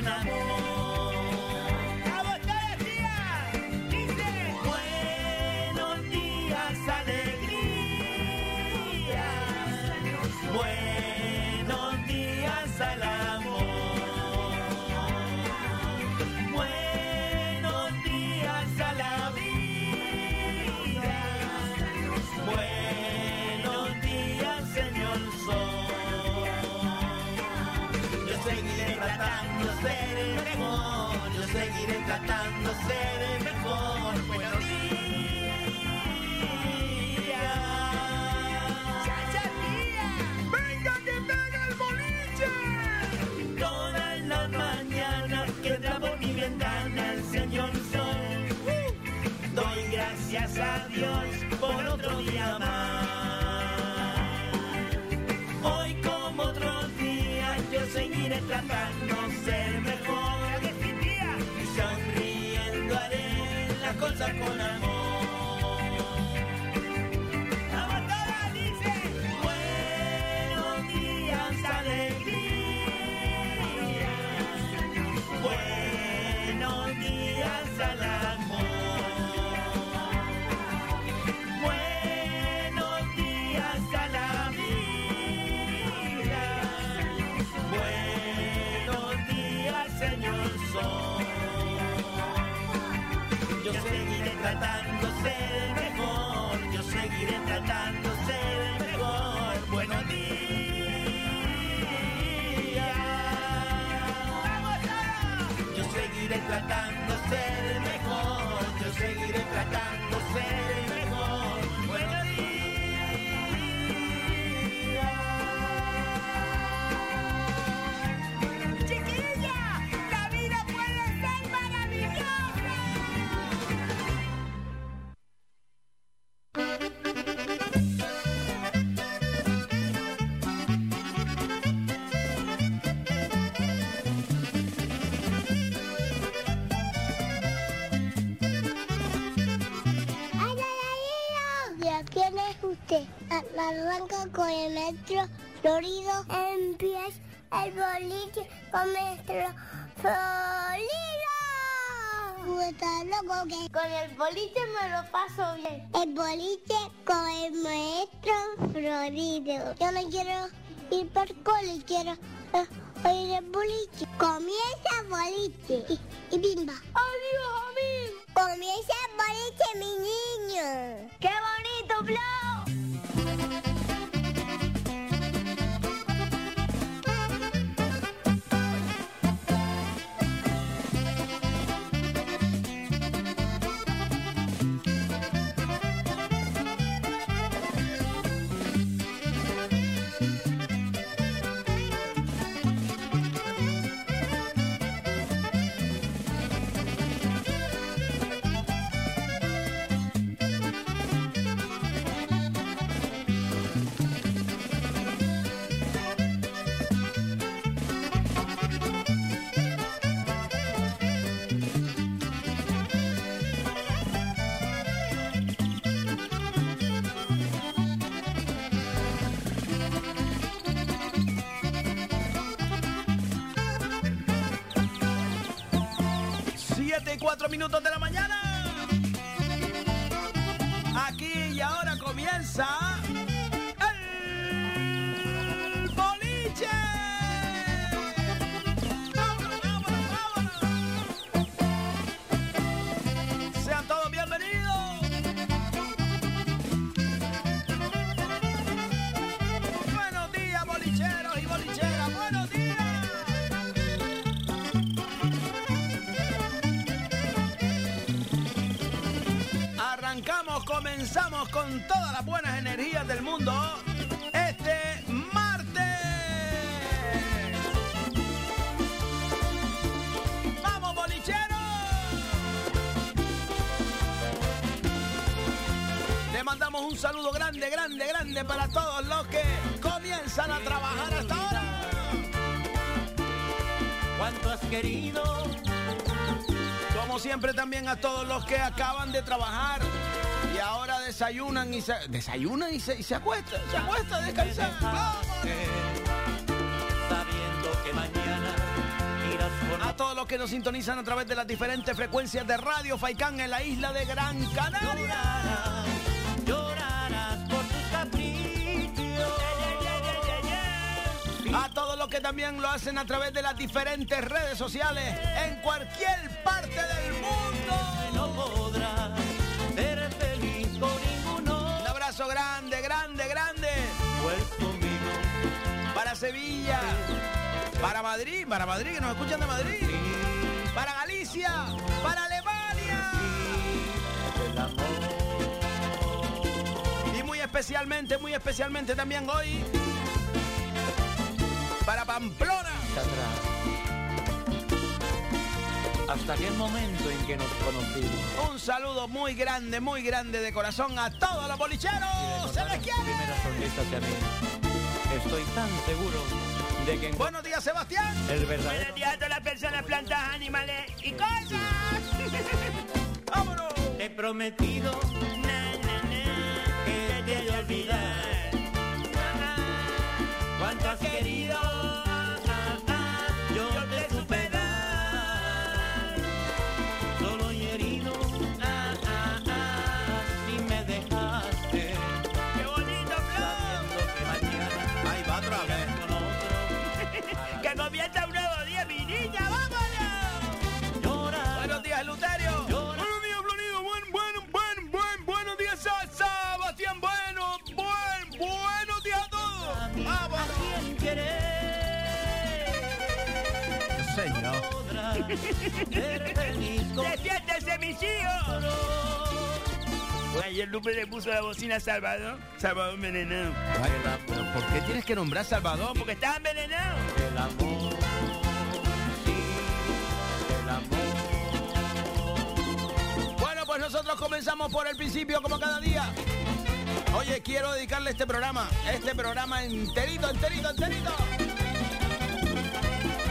con amor. Seguiré tratando de ser el mejor. Buenos días. ¡Chacha, tía! ¡Venga que pega el boliche! Todas las mañanas que por mi ventana el señor sol. Doy gracias a Dios por otro día más. Hoy como otros días yo seguiré tratando de ser las cosas con amor. Seguiré ser arranca con el metro florido. Empieza el boliche con metro florido. Que con el boliche me lo paso bien. El boliche con el maestro florido. Yo no quiero ir por cole, quiero eh, uh, ir boliche. Comienza el boliche y, y bimba. ¡Adiós, amigo! Comienza el boliche, mi niño. ¡Qué bonito, Blau! 4 minutos de un saludo grande, grande, grande para todos los que comienzan a trabajar hasta ahora. ¿Cuánto has querido? Como siempre también a todos los que acaban de trabajar y ahora desayunan y se desayunan y se, y se acuestan, se acuestan a descansar. Sabiendo que mañana irás con A otro que nos sintonizan a través de las diferentes frecuencias de Radio Faicán en la isla de Gran Canaria. Los que también lo hacen a través de las diferentes redes sociales en cualquier parte del mundo. No podrás ser feliz con ninguno. Un abrazo grande, grande, grande. Pues conmigo. Para Sevilla, para Madrid, para Madrid, que nos escuchan de Madrid. Para Galicia, para Alemania. Y muy especialmente, muy especialmente también hoy. Para Pamplona. Hasta aquel momento en que nos conocimos. Un saludo muy grande, muy grande de corazón a todos los bolicheros. ¡Se les quiere! Primera sonrisa hacia mí. Estoy tan seguro de que en Buenos días, Sebastián. el verdadero Buenos días a todas las personas, plantas, animales y cosas. ¡Vámonos! te he prometido Na, na, na, que te he de olvidar. Cuánto has querido, ¡Despiértense, mis hijos! Ayer Lupe le puso la bocina a Salvador. Salvador envenenado. Ay, pero ¿Por qué tienes que nombrar Salvador? Porque estaba envenenado. el amor. Sí, el amor. Bueno, pues nosotros comenzamos por el principio como cada día. Oye, quiero dedicarle este programa, este programa enterito, enterito, enterito.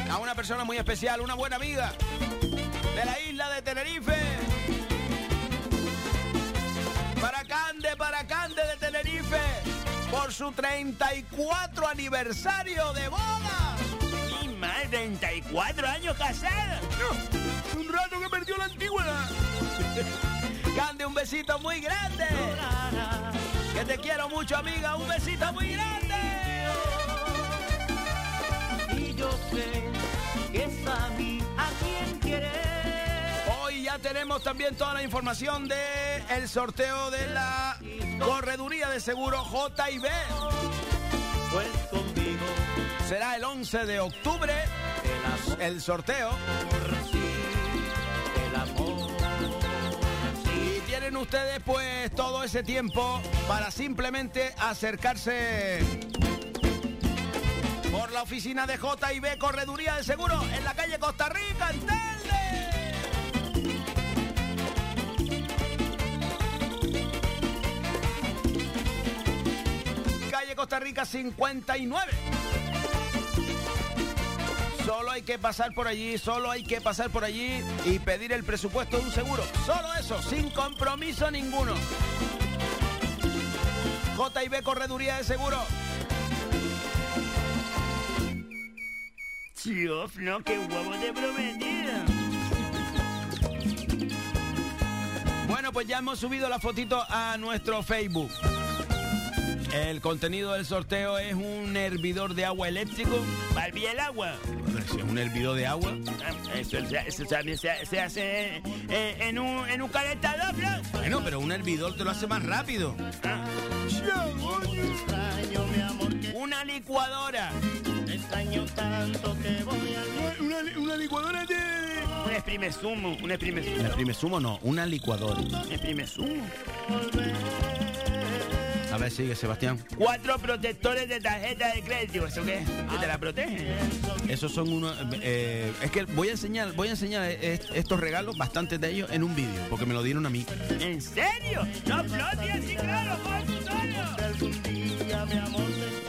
A una persona muy especial, una buena amiga de la isla de Tenerife. Para Cande, para Cande de Tenerife, por su 34 aniversario de boda. Y más, 34 años casada. Un rato que perdió la antigüedad. Cande, un besito muy grande. Que te quiero mucho, amiga. Un besito muy grande. Y yo sé tenemos también toda la información de el sorteo de la correduría de seguro J&B. Pues conmigo. Será el 11 de octubre el sorteo. Y tienen ustedes pues todo ese tiempo para simplemente acercarse por la oficina de J&B Correduría de Seguro en la calle Costa Rica, Costa Rica 59. Solo hay que pasar por allí, solo hay que pasar por allí y pedir el presupuesto de un seguro. Solo eso, sin compromiso ninguno. J&B Correduría de Seguro. Dios, no, qué huevo de prometida. Bueno, pues ya hemos subido la fotito a nuestro Facebook. El contenido del sorteo es un hervidor de agua eléctrico. Barbie el agua. Si es un hervidor de agua. Ah, Eso, eso también se, se hace eh, en, un, en un calentador, Flo. Bueno, pero un hervidor te lo hace más rápido. Ah. Extraño mi amor que Una licuadora. extraño tanto que voy a Una, licuadora de... Un exprime zumo. Un exprime Un zumo. exprime zumo no, una licuadora. Un exprime zumo. A ver, sigue, Sebastián. Cuatro protectores de tarjeta de crédito. ¿Eso qué? ¿Que te la protegen? Esos son unos... eh, es que voy a enseñar, voy a enseñar est- estos regalos, bastantes de ellos, en un vídeo, porque me lo dieron a mí. ¿En serio? No, Flo, tío, sí, claro, pon tú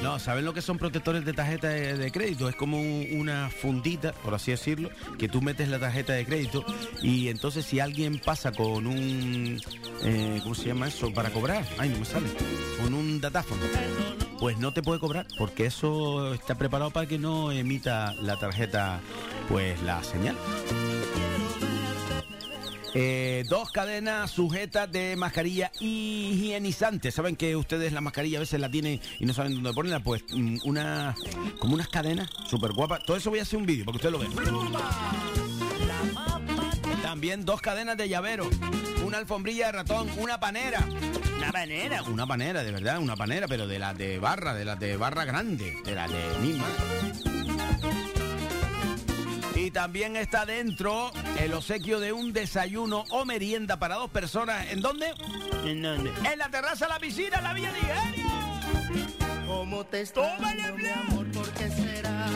No, ¿saben lo que son protectores de tarjeta de, crédito? Es como un- una fundita, por así decirlo, que tú metes la tarjeta de crédito y entonces si alguien pasa con un... eh, ¿Cómo se llama eso? Para cobrar. Ay, no me sale. Con un datáfono. pues no te puede cobrar, porque eso está preparado para que no emita la tarjeta, pues la señal. Eh, dos cadenas sujetas de mascarilla higienizante. Saben que ustedes la mascarilla a veces la tienen y no saben dónde ponerla. Pues mm, una, como unas cadenas súper guapas. Todo eso voy a hacer un vídeo para que ustedes lo vean. También dos cadenas de llavero, una alfombrilla de ratón, una panera. Una panera. Una panera, de verdad, una panera, pero de las de barra, de las de barra grande, de las de misma. Y también está dentro el obsequio de un desayuno o merienda para dos personas. ¿En dónde? ¿En dónde? En la terraza, la piscina, la Villa de Ingenio. ¿Cómo te extraño, mi amor? ¿Por qué será?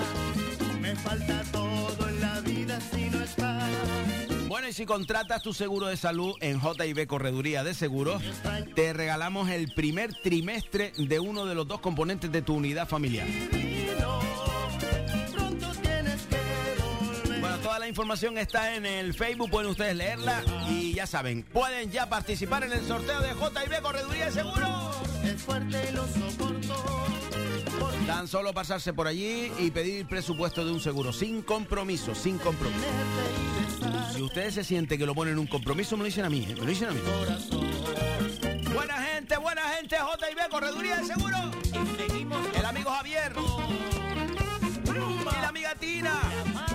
Me falta todo en la vida si no estás. Bueno, y si contratas tu seguro de salud en JB Correduría de Seguros, te regalamos el primer trimestre de uno de los dos componentes de tu unidad familiar. Información está en el Facebook, pueden ustedes leerla y ya saben, pueden ya participar en el sorteo de JB Correduría de Seguros. Es fuerte y lo soporto. Por Tan solo pasarse por allí y pedir presupuesto de un seguro, sin compromiso, sin compromiso. Si ustedes se sienten que lo ponen en un compromiso, me lo dicen a mí, ¿eh? me lo dicen a mí. Buena gente, buena gente, JB Correduría de Seguro. El amigo Javier. Y la amiga Tina.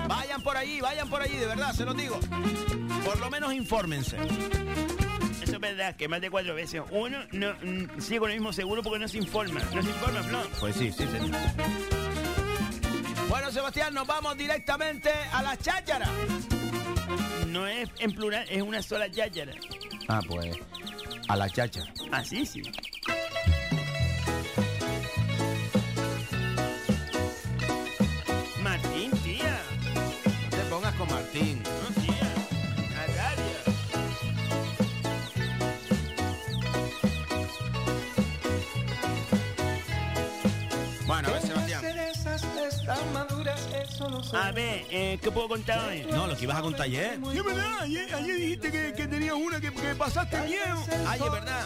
Vayan por allí, vayan por allí, de verdad, se los digo. Por lo menos infórmense. Eso es verdad, que más de cuatro veces. Uno no mm, sigue con el mismo seguro porque no se informa. No se informa, no. Pues sí, sí, señor. Bueno, Sebastián, nos vamos directamente a la cháchara. No es en plural, es una sola yáyara. Ah, pues a la cháchara. Así sí. Martín, Martín. A ver, eh, ¿qué puedo contar hoy? No, lo que ibas a contar ayer. Es verdad, ayer, ayer dijiste que, que tenías una que, que pasaste miedo. Ay, es verdad.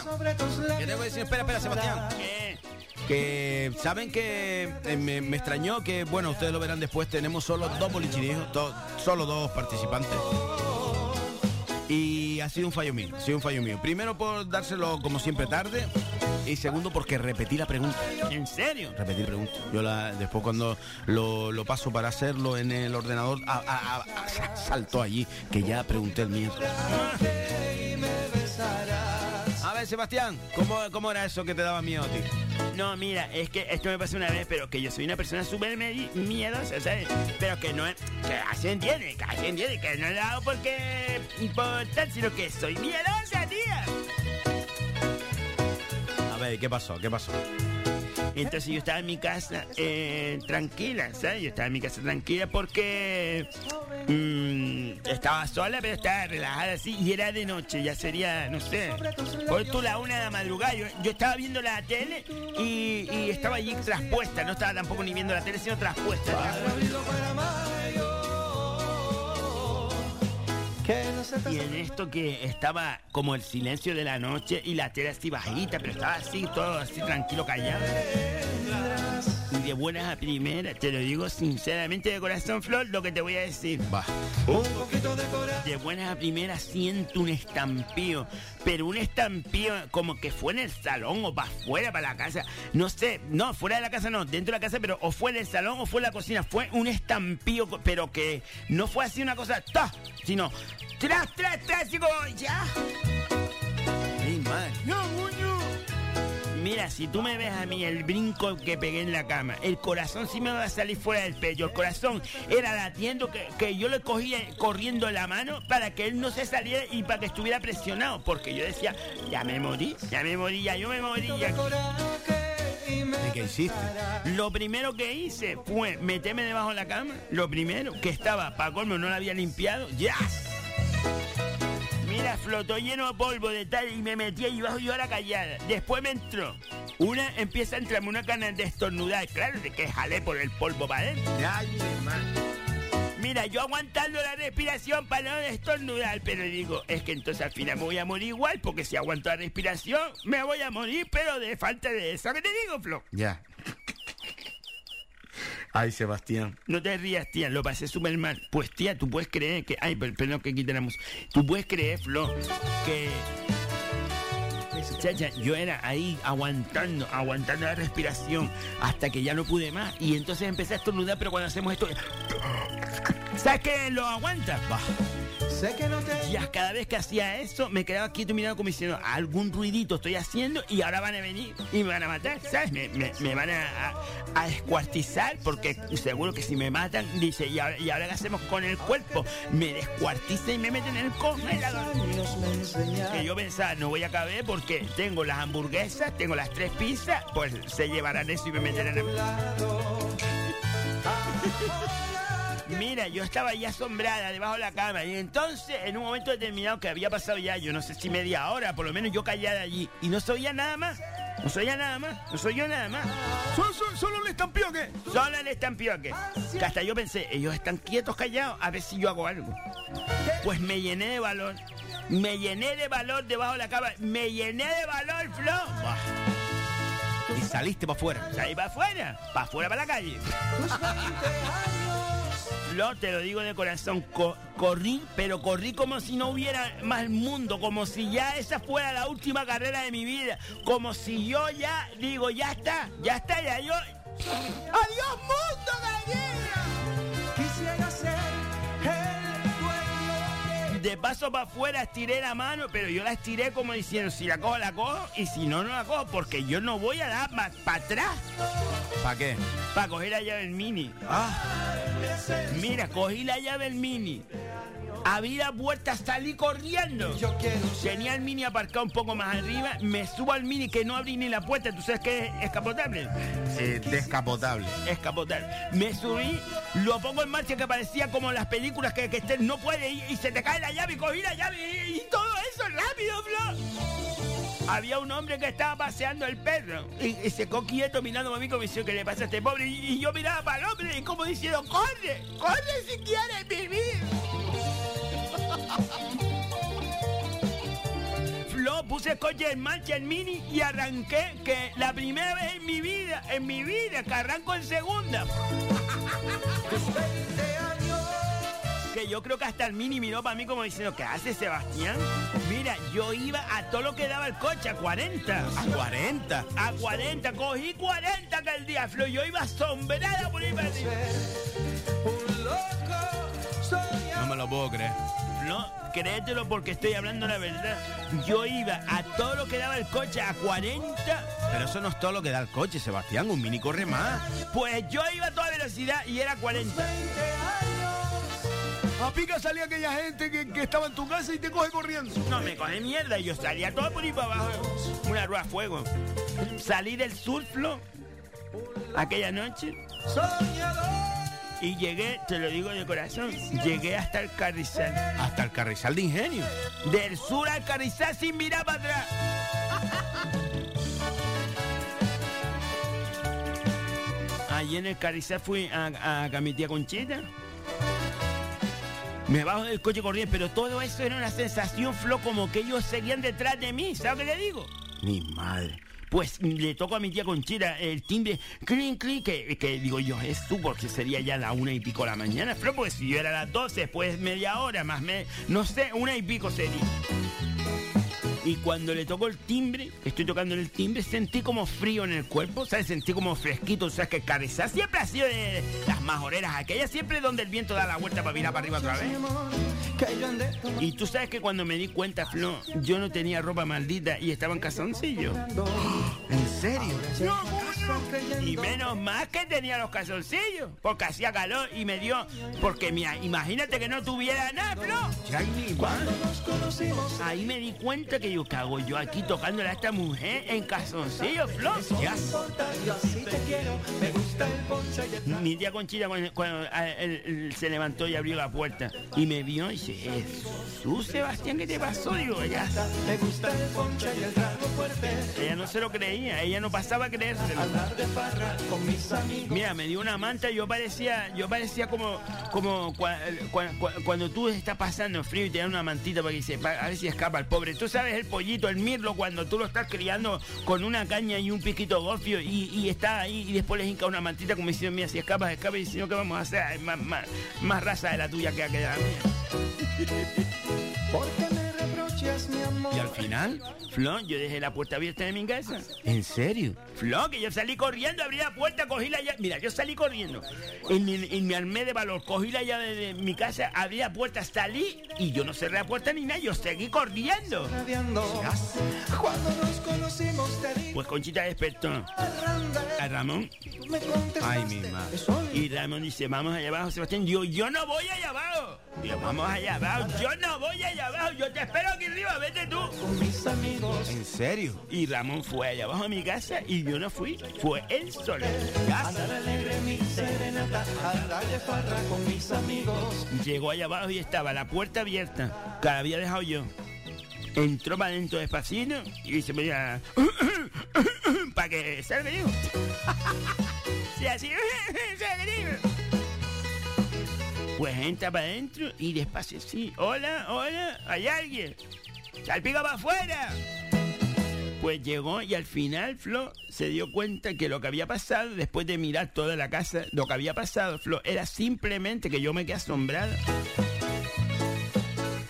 ¿Qué tengo que decir? Espera, espera, Sebastián. ¿Qué? Que saben que eh, me, me extrañó que, bueno, ustedes lo verán después, tenemos solo dos bolichirijos, do- solo dos participantes. Y ha sido un fallo mío, ha sido un fallo mío. Primero por dárselo como siempre tarde y segundo porque repetí la pregunta. ¿En serio? Repetí la pregunta. Yo la, después cuando lo, lo paso para hacerlo en el ordenador, a- a- a- a- saltó allí que ya pregunté el mío. Sebastián, ¿cómo, cómo era eso que te daba miedo a ti? No, mira, es que esto me pasó una vez, pero que yo soy una persona súper miedosa, ¿sabes? Pero que no es. Que así entiende, que así entiende, que no lo hago porque. por tal, sino que soy miedosa, tía. A ver, ¿qué pasó? ¿Qué pasó? Entonces yo estaba en mi casa eh, tranquila, ¿sabes? Yo estaba en mi casa tranquila porque mm, estaba sola, pero estaba relajada así y era de noche, ya sería, no sé, por tú la una de la madrugada. Yo, estaba viendo la tele y, y estaba allí traspuesta, no estaba tampoco ni viendo la tele, sino traspuesta. Y en esto que estaba como el silencio de la noche y la tele así bajita, pero estaba así, todo así tranquilo, callado. De buenas a primeras, te lo digo sinceramente de corazón, Flor, lo que te voy a decir. Va. De buenas a primeras siento un estampío, pero un estampío como que fue en el salón o para afuera, para la casa. No sé, no, fuera de la casa no, dentro de la casa, pero o fue en el salón o fue en la cocina. Fue un estampío, pero que no fue así una cosa, ¡ta! sino tras, tras, tras, y como, ya. Ay, madre. No. Mira, si tú me ves a mí el brinco que pegué en la cama, el corazón sí me va a salir fuera del pecho. El corazón era latiendo que, que yo le cogía corriendo la mano para que él no se saliera y para que estuviera presionado. Porque yo decía, ya me morí, ya me morí, ya yo me morí. ya". ¿Y qué hiciste? Lo primero que hice fue meterme debajo de la cama. Lo primero, que estaba, para colmo, no la había limpiado. ¡Ya! Mira, flotó lleno de polvo de tal y me metí ahí abajo yo a la callada. Después me entró. Una empieza a entrarme una cana de estornudar. Claro, de que jalé por el polvo para adentro. Ay. Mira, yo aguantando la respiración para no estornudar, pero digo, es que entonces al final me voy a morir igual, porque si aguanto la respiración, me voy a morir, pero de falta de eso. ¿Qué te digo, Flo? Ya. Ay, Sebastián. No te rías, tía, lo pasé súper mal. Pues, tía, tú puedes creer que... Ay, no, que quitáramos. Tú puedes creer, Flo, que... Chacha, yo era ahí aguantando, aguantando la respiración hasta que ya no pude más. Y entonces empecé a estornudar, pero cuando hacemos esto... ¿Sabes qué? Lo aguantas. Bah. Sé que no te Ya cada vez que hacía eso, me quedaba quieto mirando como diciendo, algún ruidito estoy haciendo y ahora van a venir y me van a matar, ¿sabes? Me, me- me van a, a, a descuartizar porque seguro que si me matan, dice, ¿y ahora, ¿y ahora qué hacemos con el cuerpo? Me descuartiza y me meten en el congelador. Que yo pensaba, no voy a caber porque tengo las hamburguesas, tengo las tres pizzas, pues se llevarán eso y me meterán en el... Mira, yo estaba ahí asombrada debajo de la cama y entonces en un momento determinado que había pasado ya, yo no sé si media hora, por lo menos yo callada allí y no sabía nada más, no sabía nada más, no soy yo nada más. ¿Solo, solo, solo el estampioque? Solo el estampioque. Que hasta yo pensé, ellos están quietos, callados, a ver si yo hago algo. Pues me llené de valor, me llené de valor debajo de la cama, me llené de valor, Flo. Y saliste para afuera. Ahí para afuera, para afuera, para la calle. Flo, te lo digo de corazón, co- corrí, pero corrí como si no hubiera más mundo, como si ya esa fuera la última carrera de mi vida, como si yo ya, digo, ya está, ya está, ya yo... ¡Adiós mundo, gallina! De paso para afuera estiré la mano, pero yo la estiré como diciendo, si la cojo, la cojo, y si no, no la cojo, porque yo no voy a dar más para atrás ¿Para qué? para coger la llave del mini. Mira, cogí la llave del mini, abrí la puerta, salí corriendo. Tenía el mini aparcado un poco más arriba, me subo al mini que no abrí ni la puerta, ¿tú sabes qué es escapotable? Eh, descapotable. Escapotable. Me subí, lo pongo en marcha que parecía como las películas que, que este no puede ir y se te cae la llave cogí la llave y, todo eso rápido, Flo. Había un hombre que estaba paseando el perro y, y se quedó quieto mirando a mí como diciendo, ¿qué le pasa a este pobre? Y, yo miraba para el hombre y como diciendo, ¡corre! ¡corre si quieres vivir! Flo, puse coche en marcha, el mini, y arranqué, que la primera vez en mi vida, en mi vida, que arranco en segunda. Que yo creo que hasta el mini miró para mí como diciendo, ¿qué hace Sebastián? Mira, yo iba a todo lo que daba el coche, a 40. A 40. A 40, cogí 40 que el día, Flo. Yo iba asombrada por ir No me lo puedo creer. No, créetelo porque estoy hablando la verdad. Yo iba a todo lo que daba el coche a 40. Pero eso no es todo lo que da el coche, Sebastián. Un mini corre más. Pues yo iba a toda velocidad y era 40. A pica salía aquella gente que, que estaba en tu casa y te coge corriendo. No me coge mierda, yo salía todo por ahí para abajo. Una rueda a fuego. Salí del surflo aquella noche y llegué, te lo digo de corazón, llegué hasta el carrizal. Hasta el carrizal de ingenio. Del sur al carrizal sin mirar para atrás. Allí en el carrizal fui a, a, a mi tía Conchita. Me bajo del coche corriendo, pero todo eso era una sensación, Flo, como que ellos seguían detrás de mí. ¿Sabes qué le digo? Mi madre. Pues le toco a mi tía Conchita el timbre, clink, clink, que, que digo yo, es tú, porque sería ya la una y pico de la mañana, Flo, porque si yo era a las 12, después media hora, más me, no sé, una y pico sería. Y cuando le tocó el timbre, estoy tocando el timbre, sentí como frío en el cuerpo, ¿sabes? Sentí como fresquito, o sea, que Carrizal siempre ha sido de las majoreras aquellas, siempre donde el viento da la vuelta para mirar para arriba otra vez. Y tú sabes que cuando me di cuenta, Flo, yo no tenía ropa maldita y estaba en calzoncillo. ¿En serio? Y menos mal que tenía los calzoncillos, porque hacía calor y me dio. Porque mira, imagínate que no tuviera nada, Flo. Ahí me di cuenta que cago yo aquí tocándole a esta mujer en calzoncillos, Flo. Ya. Mi tía Conchita cuando, cuando, él- él se levantó y abrió la puerta y me vio y dice, Jesús Sebastián, ¿qué te pasó? Digo, ya. Me gusta el ponche y el trago fuerte. Ella no se lo creía, ella no pasaba a creérselo. Mira, me dio una manta y yo parecía, yo parecía como, como cua- cua- cua- cuando tú estás pasando frío y te dan una mantita para que se, pa- a ver si escapa el pobre. Tú sabes el pollito, el mirlo, cuando tú lo estás criando con una caña y un piquito gofio y, está ahí y después le hinca una mantita como diciendo, mira, si escapas, escapas y si no, ¿qué vamos a hacer? Más, más, más raza de la tuya que Y al final, Flo, yo dejé la puerta abierta de mi casa. ¿En serio? Flo, que yo salí corriendo, abrí la puerta, cogí la llave. Mira, yo salí corriendo. En, mi- en mi armé de valor, cogí la llave de mi casa, abrí la puerta, salí y yo no cerré la puerta ni nada, yo seguí corriendo. Pues Conchita despertó a Ramón Ay, mi madre. y Ramón dice, vamos allá abajo, Sebastián. Yo, yo no voy allá abajo. Yo, vamos allá abajo. Yo no voy allá abajo. Yo te espero aquí arriba, vete tú. ¿En serio? Y Ramón fue allá abajo a mi casa y yo no fui. Fue él solo. Llegó allá abajo y estaba la puerta abierta, que la había dejado yo. Entró para adentro despacito y se ponía para que salga digo. Sí, así. salga, digo. Pues entra para adentro y despacio sí. Hola, hola, hay alguien. Salpica para afuera. Pues llegó y al final Flo se dio cuenta que lo que había pasado, después de mirar toda la casa, lo que había pasado, Flo, era simplemente que yo me quedé asombrado.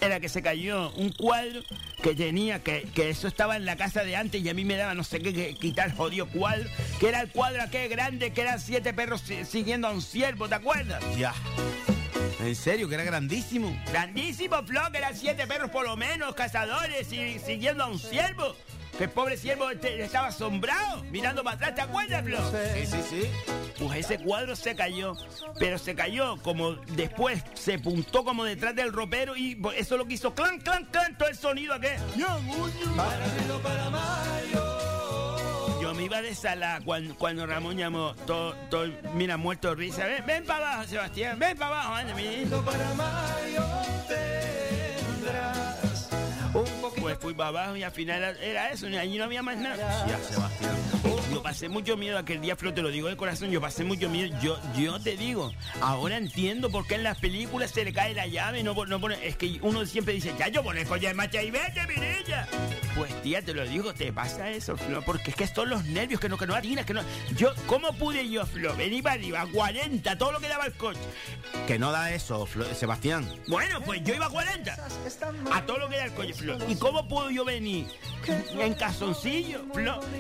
Era que se cayó un cuadro que tenía, que, que eso estaba en la casa de antes y a mí me daba no sé qué que quitar jodido cuadro, que era el cuadro aquel grande, que eran siete perros si- siguiendo a un ciervo, ¿te acuerdas? Ya. ¿En serio? Que era grandísimo. Grandísimo Flo, que eran siete perros por lo menos, cazadores y siguiendo a un ciervo. Que el pobre ciervo este- estaba asombrado, mirando para atrás, ¿te acuerdas, Flo? Sí, sí, sí. Pues ese cuadro se cayó, pero se cayó como después, se puntó como detrás del ropero y eso lo que hizo clan, clan, clan, todo el sonido aquel. Me iba de sala cuando, cuando Ramón llamó, mira, muerto de risa. Ven, ven para abajo, Sebastián, ven para abajo, anda. Fui para abajo y al final era, eso, y allí no había más nada. Ya, Sebastián. Yo pasé mucho miedo aquel día, Flo, te lo digo de corazón, yo pasé mucho miedo. Yo, yo te digo, ahora entiendo por qué en las películas se le cae la llave, no, no pone, es que uno siempre dice, ya yo pone colla de macha y vete, mirilla. Pues tía, te lo digo, te pasa eso, Flo, porque es que son los nervios que no, que no atinas, que no. Yo, ¿cómo pude yo, Flo? Venir para arriba, a 40, todo lo que daba el coche. Que no da eso, Flo- Sebastián. Bueno, pues yo iba a 40. A todo lo que era el coche, Flo. ¿Y cómo puedo yo venir en calzoncillo?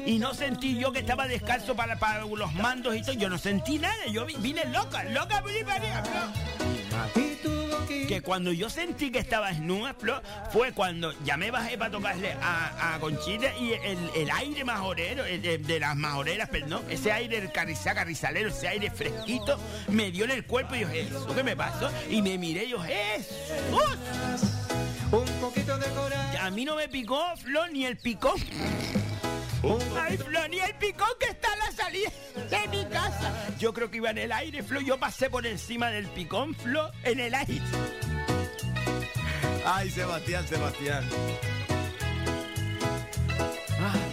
Y no sentí yo que estaba descalzo para, para los mandos y todo. Yo no sentí nada. Yo vi- vine loca, loca. Que cuando yo sentí que estaba desnuda, fue cuando ya me bajé para tocarle a, a Conchita y el, el aire majorero, de, de las majoreras, perdón, ese aire del carrizalero, ese aire fresquito, me dio en el cuerpo y yo, ¿eso qué me pasó? Y me miré yo, ¡Jesús! A mí no me picó, Flo, ni el picón. Ay, Flo, ni el picón que está a la salida de mi casa. Yo creo que iba en el aire, Flo. Yo pasé por encima del picón, Flo, en el aire. Ay, Sebastián, Sebastián.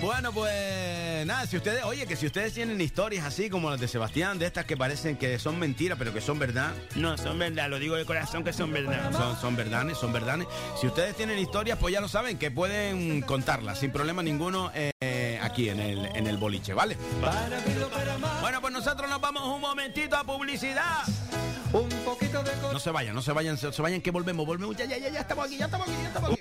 Bueno, pues nada, si ustedes, oye, que si ustedes tienen historias así como las de Sebastián, de estas que parecen que son mentiras, pero que son verdad, No, son verdad, lo digo de corazón que son verdad. son, son verdades, son verdades. Si ustedes tienen historias, pues ya lo saben, que pueden contarlas sin problema ninguno eh, aquí en el, en el boliche, ¿vale? Bueno, pues nosotros nos vamos un momentito a publicidad. No se vayan, no se vayan, se, se vayan que volvemos, volvemos, ya, ya, ya, ya estamos aquí, ya estamos aquí, ya estamos aquí.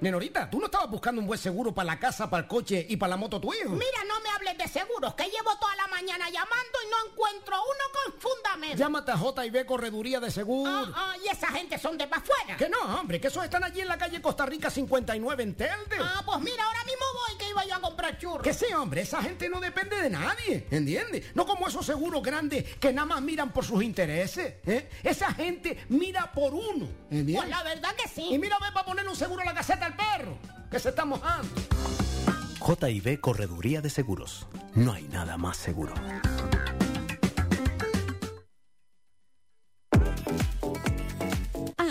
Nenorita, ¿tú no estabas buscando un buen seguro para la casa, para el coche y para la moto tu hijo? Mira, no me hables de seguros, que llevo toda la mañana llamando y no encuentro uno con fundamento. Llámate a J&B Correduría de Seguro. Ah, ah, y esa gente son de pa' afuera. Que no, hombre, que esos están allí en la calle Costa Rica 59 en Telde. Ah, pues mira, ahora mismo voy que iba yo a comprar churros. Que sí, hombre, esa gente no depende de nadie, ¿entiendes? No como esos seguros grandes que nada más miran por sus intereses, ¿eh? Esa gente mira por uno, ¿entiendes? Pues la verdad que sí. Y mira, ve para poner un seguro a la caseta al perro, que se está mojando. JB Correduría de Seguros. No hay nada más seguro.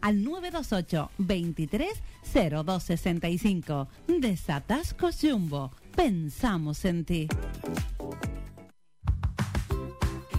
al 928 23 0265. Desatascos Jumbo. Pensamos en ti.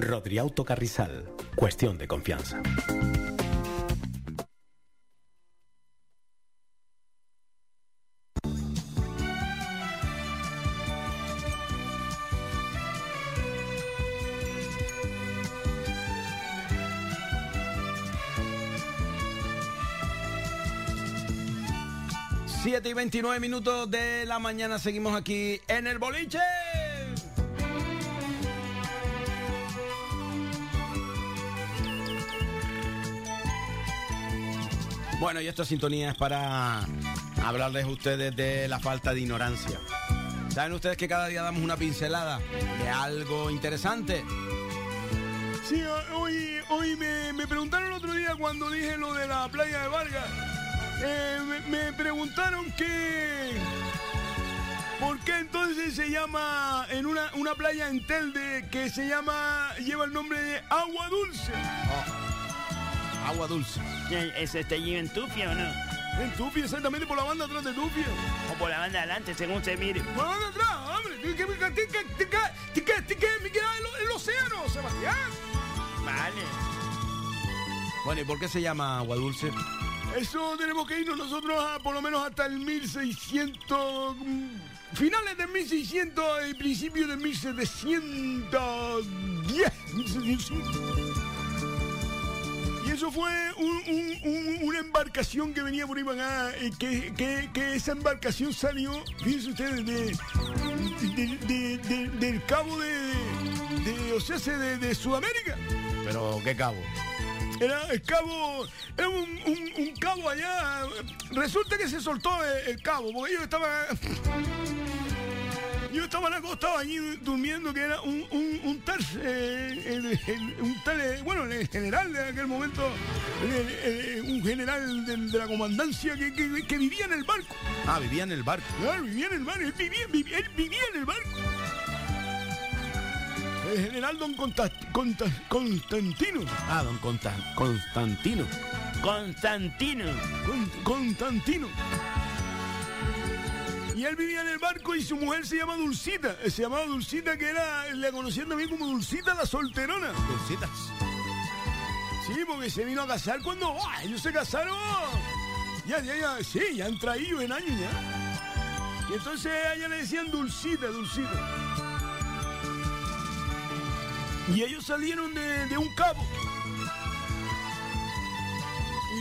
Rodriauto Carrizal. Cuestión de confianza. Siete y 29 minutos de la mañana seguimos aquí en el boliche. Bueno, y esta sintonía es para hablarles a ustedes de la falta de ignorancia. ¿Saben ustedes que cada día damos una pincelada de algo interesante? Sí, hoy, hoy me, me preguntaron el otro día cuando dije lo de la playa de Vargas. Eh, me, me preguntaron que... ¿Por qué entonces se llama en una, una playa en Telde que se llama, lleva el nombre de Agua Dulce? Agua dulce. ¿Ese está allí en Tufia o no? En Tufia, exactamente por la banda atrás de Tufia. O por la banda adelante, según se mire. Por la banda atrás, hombre. ¿Qué, qué, qué, qué, qué, qué, qué, qué, me queda el, el océano, Sebastián? Vale. Bueno, ¿y por qué se llama agua dulce? Eso tenemos que irnos nosotros a, por lo menos hasta el 1600... mm, Finales de 1600 y principios de 1710. 1700. Y eso fue un- un- un- una embarcación que venía por acá, eh, que, que- que esa embarcación salió, fíjense ustedes, de, de- de- de- del cabo de, o sea, de, de Sudamérica. Pero, ¿qué cabo? Era el cabo, era un, un- un cabo allá. Resulta que se soltó el, el cabo, porque ellos estaban. Yo estaban acostados allí durmiendo, que era un, un, un tal, eh, el- el- un tal, eh, bueno, el general de aquel momento, el- el- un general de, de la comandancia que, que- que vivía en el barco. Ah, vivía en el barco. Claro, vivía en el barco, él vivía, vivía- él vivía en el barco. El general don Conta- Conta- Constantino. Ah, don Conta- Constantino. Constantino. Con- Constantino. Y él vivía en el barco y su mujer se llama Dulcita. Eh, Se llamaba Dulcita, que era, le conocían también como Dulcita la solterona. Dulcitas. Sí, porque se vino a casar cuando ¡ah! ellos se casaron. Ya, ya, ya, sí, ya han traído en años ya. Y entonces a ella le decían Dulcita, Dulcita. Y ellos salieron de, de un cabo.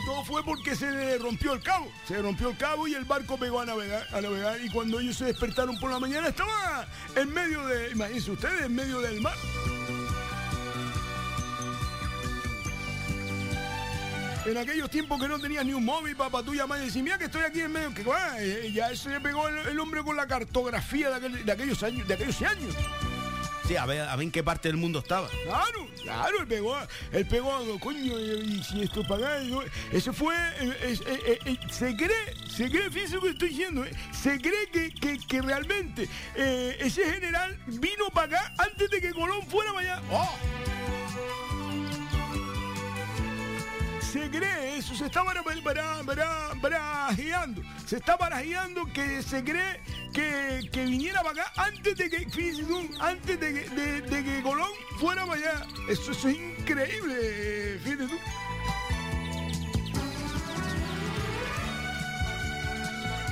Todo fue porque se le rompió el cabo. Se rompió el cabo y el barco pegó a navegar, a navegar. Y cuando ellos se despertaron por la mañana estaba en medio de, imagínense ustedes, en medio del mar. En aquellos tiempos que no tenías ni un móvil para tú llamar y decir, mira que estoy aquí en medio, que eh, ya se le pegó el, hombre con la cartografía de aquellos años, de aquellos años. Sí, a ver, a ver en qué parte del mundo estaba. Claro, claro, él pegó, él pegó, coño, y, si esto paga, y no- eso fue, eh, eh, eh, eh, se cree, se cree, fíjense lo que estoy diciendo, se cree que, que- que realmente ese general vino para acá antes de que Colón fuera para allá. ¡Oh! Se cree eso, se está bara- bara- bara- barajeando, se está barajeando que se cree que, que viniera para acá antes de que, antes de que, de- de que Colón fuera para allá. Eso, eso es increíble, fíjate tú.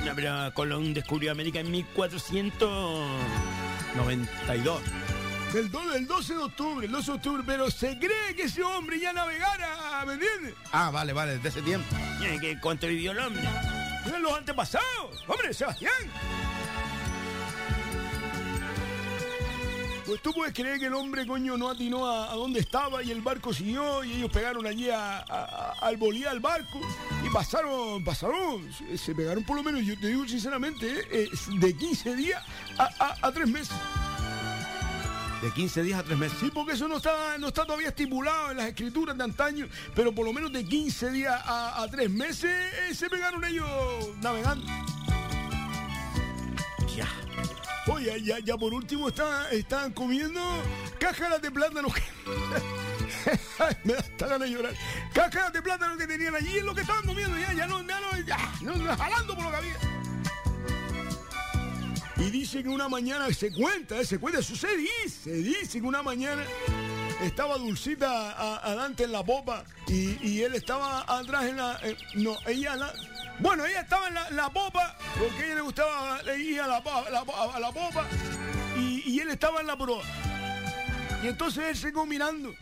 No, pero Colón descubrió América en 1492. El, do- el 12 de octubre, el 12 de octubre, pero se cree que ese hombre ya navegara, ¿me entiendes? Ah, vale, vale, desde ese tiempo. Que ¿Cuánto vivió el hombre? Miren los antepasados, hombre, Sebastián. Pues tú puedes creer que el hombre, coño, no atinó a, a dónde estaba y el barco siguió y ellos pegaron allí a- a- a- al bolía al barco y pasaron, pasaron, se, se pegaron por lo menos, yo te digo sinceramente, eh, eh, de 15 días a, a- a 3 meses. De 15 días a 3 meses. Sí, porque eso no está, no está todavía estipulado en las escrituras de antaño, pero por lo menos de 15 días a, a 3 meses eh, se pegaron ellos navegando. Ya. Oye, ya, ya por último están, están comiendo cáscaras de plátano. Me da hasta ganas de llorar. Cáscaras de plátano que tenían allí es lo que estaban comiendo ya, ya no, ya no, ya, no, jalando por lo que había. Y dice que una mañana, se cuenta, eh, se cuenta, eso se dice, dice que una mañana estaba Dulcita adelante en la popa y, y él estaba atrás en la... eh, no, ella... la- bueno, ella estaba en la, popa porque a ella le gustaba ir a la, la popa y, y él estaba en la proa. Y entonces él se quedó mirando,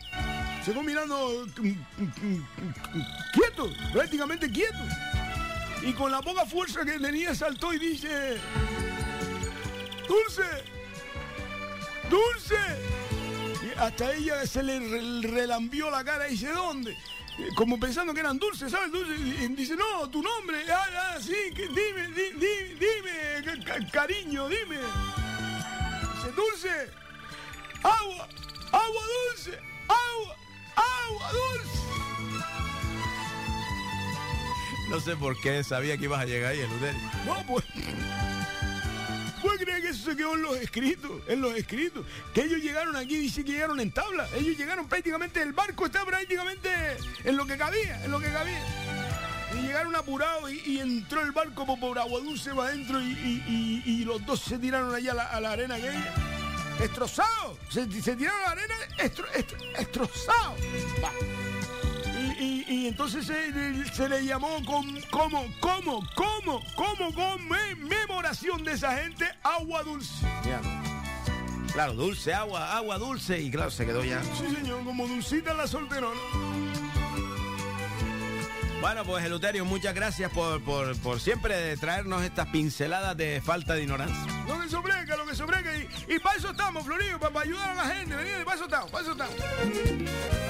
se quedó mirando mm, mm, mm, quieto, prácticamente quieto. Y con la poca fuerza que tenía saltó y dice... ¡Dulce! ¡Dulce! Y hasta ella se le re- relambió la cara y dice, ¿dónde? Eh, Como pensando que eran dulces, ¿sabes? Dulce. Y dice, no, tu nombre. Ah, ah, sí, que- dime, di- di- dime, ca- ca- cariño, dime. Dice, dulce. Agua, agua dulce, agua, agua dulce. No sé por qué sabía que ibas a llegar ahí, el Udel. No, pues. ¿Puedes creer que eso se quedó en los escritos? En los escritos. Que ellos llegaron aquí, dice que llegaron en tabla. Ellos llegaron prácticamente, el barco está prácticamente en lo que cabía, en lo que cabía. Y llegaron apurados y, y entró el barco por, por agua dulce para adentro y, y- y- y los dos se tiraron allá a la, arena aquella. Destrozados. Se, se tiraron a la arena estro. Va. Y- y entonces se, se le llamó con, como, como, como, como conmemoración de esa gente agua dulce. Claro, dulce, agua, agua dulce y claro, se quedó ya. Sí, señor, como dulcita la solterona. Bueno, pues Eluterio, muchas gracias por, por, por siempre traernos estas pinceladas de falta de ignorancia. Lo que sobreca, lo que sobreca. Y, y para eso estamos, Florillo, para, ayudar a la gente. Vení, para eso estamos, para eso estamos.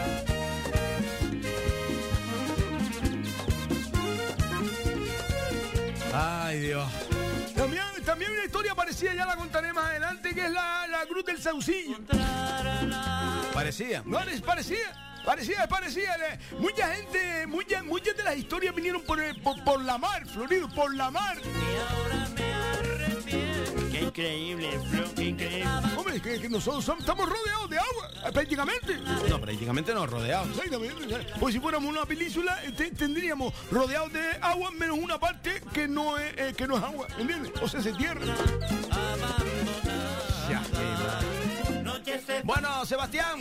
Ay, Dios. También, también una historia parecida, ya la contaré más adelante, que es la, la Cruz del Saucillo. Parecía. No, es parecida. Parecida, es parecida. eh. Mucha gente, muchas, muchas de las historias vinieron por, el- por, por la mar, Florido, por la mar. Qué increíble, Flo, qué increíble. Hombre, que, que nosotros somos- estamos rodeados de agua, eh, prácticamente. No, prácticamente rodeamos. Exactamente. Pues si fuéramos una península, eh, te- tendríamos rodeados de agua menos una parte que no es, eh, que no es agua, ¿entiendes? O sea, se tierra. Bueno, Sebastián,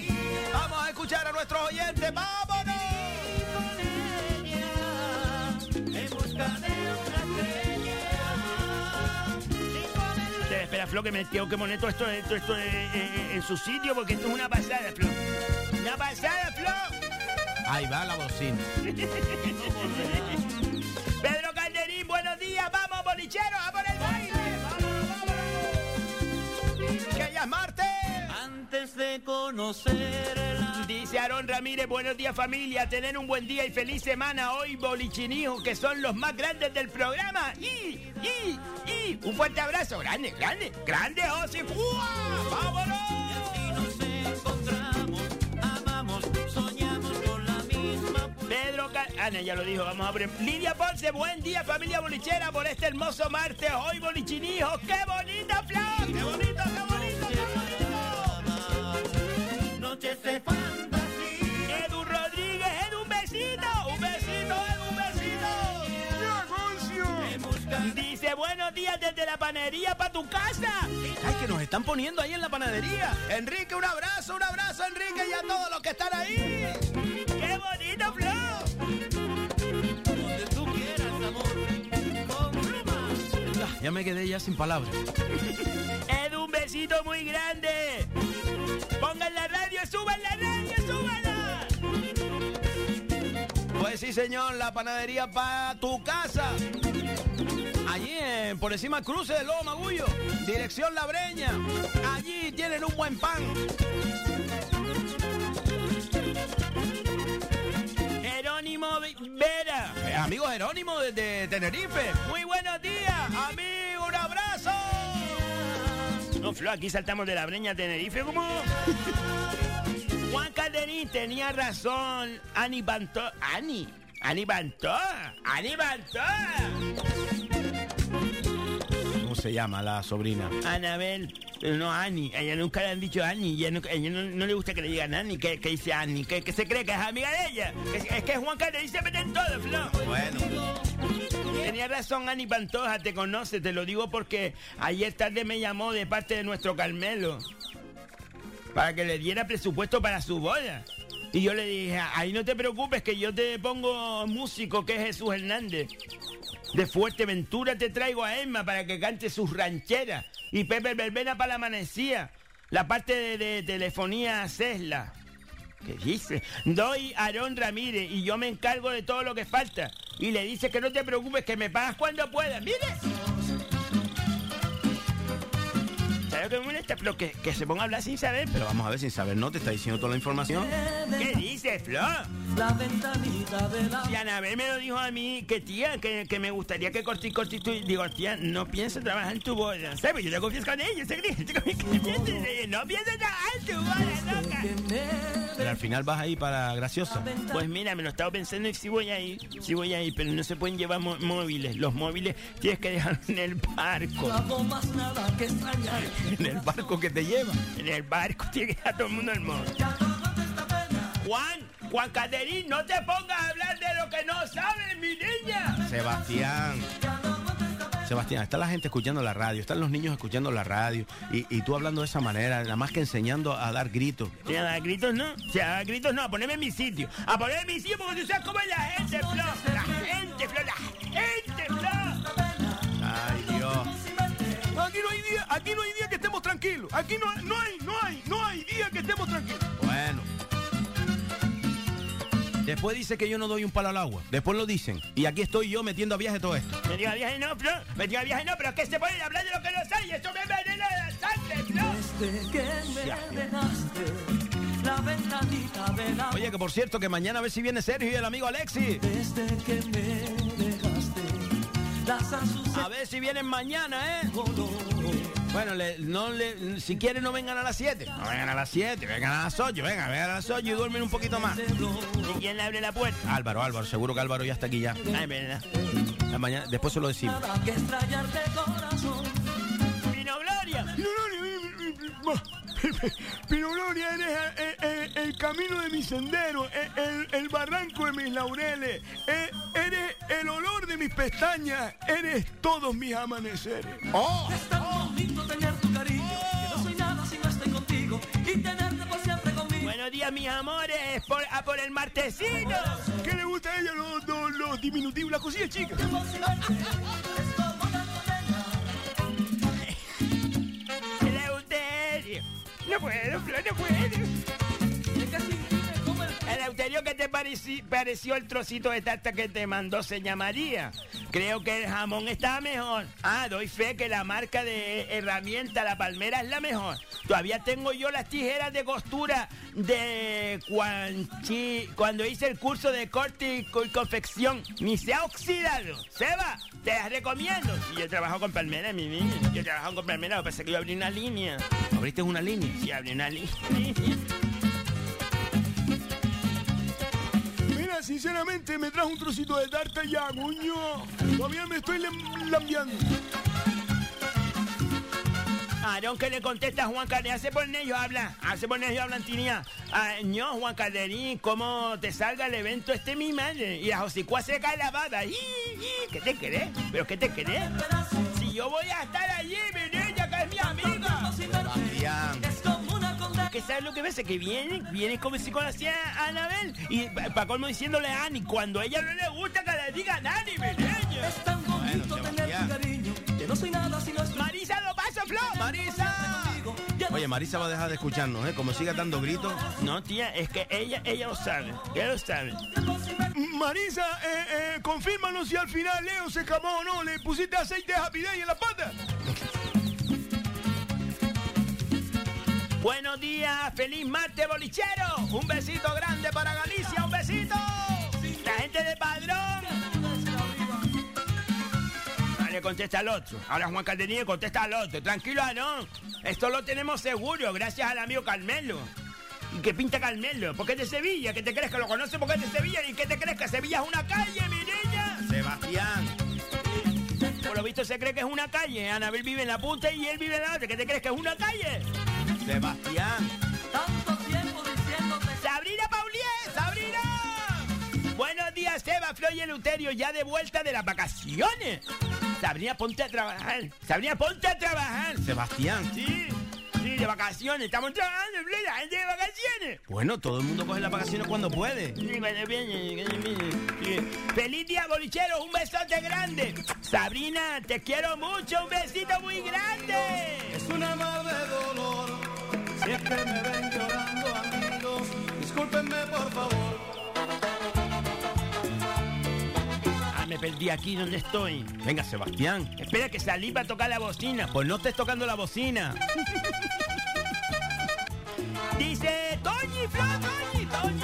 vamos a escuchar a nuestros oyentes. ¡Vámonos! Espera, Flo, que me tengo que poner todo esto, esto, esto eh, eh, en su sitio porque esto es una pasada, Flo. ¡Una pasada, Flo! Ahí va la bocina. Pedro Calderín, buenos días, vamos, bolicheros, a por el baile. ¡Que ya es martes! Antes de conocerla. Dice Aarón Ramírez, buenos días familia, tener un buen día y feliz semana hoy, bolichinijo, que son los más grandes del programa. Y, y, y, un fuerte abrazo, grande, grande, grande, Osi. ¡Fua! ¡Vámonos! Amamos, soñamos con la misma. Pedro Ca- Ana ya lo dijo, vamos a abrir. Lidia Ponce, buen día familia bolichera por este hermoso martes, hoy bolichinijo. ¡Qué bonita flor! ¡Qué bonito, qué bonito, qué bonito! Noches de Dice, buenos días desde la panería para tu casa. ¡Ay, que nos están poniendo ahí en la panadería! Enrique, un abrazo, un abrazo, Enrique, y a todos los que están ahí. ¡Qué bonito, Flo! Donde tú quieras, amor. Con. Ah, Ya me quedé ya sin palabras. Edu, un besito muy grande. Pongan la radio, suban la radio, súbanla. Pues sí, señor, la panadería para tu casa. Por encima del cruce de Lobo Magullo, dirección La Breña. Allí tienen un buen pan. Jerónimo Ve- Vera. Eh, amigo Jerónimo desde Tenerife. Muy buenos días, amigo, un abrazo. No, Flo, aquí saltamos de la breña a Tenerife, ¿cómo? Juan Calderín tenía razón. Ani Bantó. Ani. Ani Bantó. Ani Bantó. ¿Cómo se llama la sobrina? Anabel. Pero no Ani. A ella nunca le han dicho Ani. Ella ella no, no le gusta que le digan Ani. Que, que dice Ani. Que, que se cree que es amiga de ella. Es, es que Juan Calderín se mete en todo, Flo. Bueno. Tenía razón Ani Pantoja, te conoce, te lo digo porque ayer tarde me llamó de parte de nuestro Carmelo para que le diera presupuesto para su boda. Y yo le dije, ahí no te preocupes que yo te pongo músico que es Jesús Hernández. De Fuerteventura te traigo a Emma para que cante sus rancheras. Y Pepe Verbena para la amanecía. La parte de, telefonía Cesla. ¿Qué dice? Doy a Aarón Ramírez y yo me encargo de todo lo que falta. Y le dice que no te preocupes, que me pagas cuando puedas. ¡Mire! ¿Sabes lo que me molesta, Flo? Que, que se ponga a hablar sin saber. Pero vamos a ver, sin saber, ¿no? Te está diciendo toda la información. ¿Qué dice, Flo? La ventanita de la. Y Anabel me lo dijo a mí, que tía, que, que me gustaría que corti corti tú. Digo, tía, no pienso trabajar en tu boda. ¿Sabes? Yo te confieso con ella, ¿sabes? No pienso trabajar en tu boda, loca. Pero al final vas ahí para graciosa. Pues mira, me lo estaba pensando y sí voy a ir, sí voy a ir, pero no se pueden llevar móviles. Los móviles tienes que dejarlos en el barco. No hago más nada que extrañar. En el barco que te lleva. En el barco tiene que dejar todo el mundo móvil. Juan, Juan Caterín, no te pongas a hablar de lo que no sabes, mi niña. Sebastián. Sebastián, está la gente escuchando la radio, están los niños escuchando la radio y, y tú hablando de esa manera, nada más que enseñando a dar gritos. Sí, a dar gritos no, a dar gritos no, a ponerme en mi sitio. A ponerme en mi sitio porque tú sabes cómo es la gente, Flo. La gente, Flo, la gente, Aquí no hay día, que estemos tranquilos. Aquí no, no hay, no hay, no hay día que estemos tranquilos. Bueno. Después dice que yo no doy un palo al agua. Después lo dicen. Y aquí estoy yo metiendo a viaje todo esto. Me diga viaje no, Flo. Me diga viaje no, pero es que se pueden hablar de lo que no sé y esto me envenena la sangre, Flo. Desde que me dejaste la ventanita de la Oye, que por cierto, que mañana a ver si viene Sergio y el amigo Alexi. Desde que me dejaste A ver si vienen mañana, ¿eh? Bueno, le- no le, si quieren no vengan a las 7. No vengan a las 7, vengan a las 8. Venga, vengan a las 8 y duermen un poquito más. ¿Y quién le abre la puerta? Álvaro, Álvaro, seguro que Álvaro ya está aquí ya. Ay, verdad. La mañana, después se lo decimos. que extrañarte corazón Pino Gloria. Pino Gloria, eres eh, eh, el camino de mi sendero, el, el barranco de mis laureles, eres el olor de mis pestañas, eres todos mis amaneceres. ¡Oh! Es tan bonito tener tu cariño Que no soy nada si no estoy contigo Y tenerte por siempre conmigo Buenos días, mis amores. Por, a por el martesino. ¿Qué le gusta a ella los, los, los diminutivos, las cosillas chicas? No puedo, no puedo. Eleuterio, ¿qué te pareci- pareció el trocito de tarta que te mandó Seña María? Creo que el jamón está mejor. Ah, doy fe que la marca de herramienta La Palmera es la mejor. Todavía tengo yo las tijeras de costura de cuanchi- cuando hice el curso de corte y co- confección. Ni se ha oxidado. Seba, te las recomiendo. Y yo trabajo con Palmera, mi niña. Yo trabajo con Palmera, lo que pasa es que yo abrí una línea. ¿Abriste una línea? Sí, abrí una línea. Sinceramente me trajo un trocito de tarta ya, coño. Todavía me estoy lam- lambiando. Aarón que le contesta a Juan Calderín, hace por ellos habla, hace por ellos hablan tinía. Ah, no, Juan Calderín, ¿cómo te salga el evento este mi madre? Y a Josicua se cae la. ¡Ih, ih! ¿Qué te crees? ¿Pero qué te crees? Si yo voy a estar allí, mi niña, que es mi amiga. Sabes lo que ves, que viene, viene como si conocía a Anabel. Y para colmo diciéndole a Ani, cuando a ella no le gusta que le digan Ani, mi niña. Es tan bonito tener tu cariño Que no soy nada si no estoy Marisa, lo paso, Flo. Marisa. Oye, Marisa va a dejar de escucharnos, ¿eh? Como siga dando gritos. No, tía, es que ella, ella lo sabe. Ella lo sabe. Marisa, eh, eh, confírmanos si al final Leo se escapó o no. ¿Le pusiste aceite de Happy Day en la pata? Buenos días, feliz martes bolichero. Un besito grande para Galicia, un besito. La gente de Padrón. Ah, Le contesta al otro. Ahora Juan Calderín le contesta al otro. Tranquilo, no. Esto lo tenemos seguro, gracias al amigo Carmelo. ¿Y qué pinta Carmelo? Porque es de Sevilla. ¿Qué te crees que lo conoce porque es de Sevilla? ¿Y qué te crees que Sevilla es una calle, mi niña? Sebastián. Por lo visto se cree que es una calle. Anabel vive en la punta y él vive en la otra. ¿Qué te crees que es una calle? Sebastián. Tanto tiempo diciéndote ¡Sabrina Paulier! ¡Sabrina! Buenos días, Seba, Flo y Eleuterio, ya de vuelta de las vacaciones. Sabrina, ponte a trabajar. Sabrina, ponte a trabajar. Sebastián. Sí, sí, de vacaciones. Estamos trabajando, gente de vacaciones. Bueno, todo el mundo coge las vacaciones cuando puede. Sí, sí. Feliz día, bolichero, un besote grande. Sabrina, te quiero mucho, un besito muy grande. Es una mar de dolor Siempre me ven llorando amigos Discúlpenme por favor Ah, me perdí aquí donde estoy. Venga, Sebastián. Espera que salí para tocar la bocina. Pues no estés tocando la bocina. Dice Toñi, Flo, Toñi, Toñi.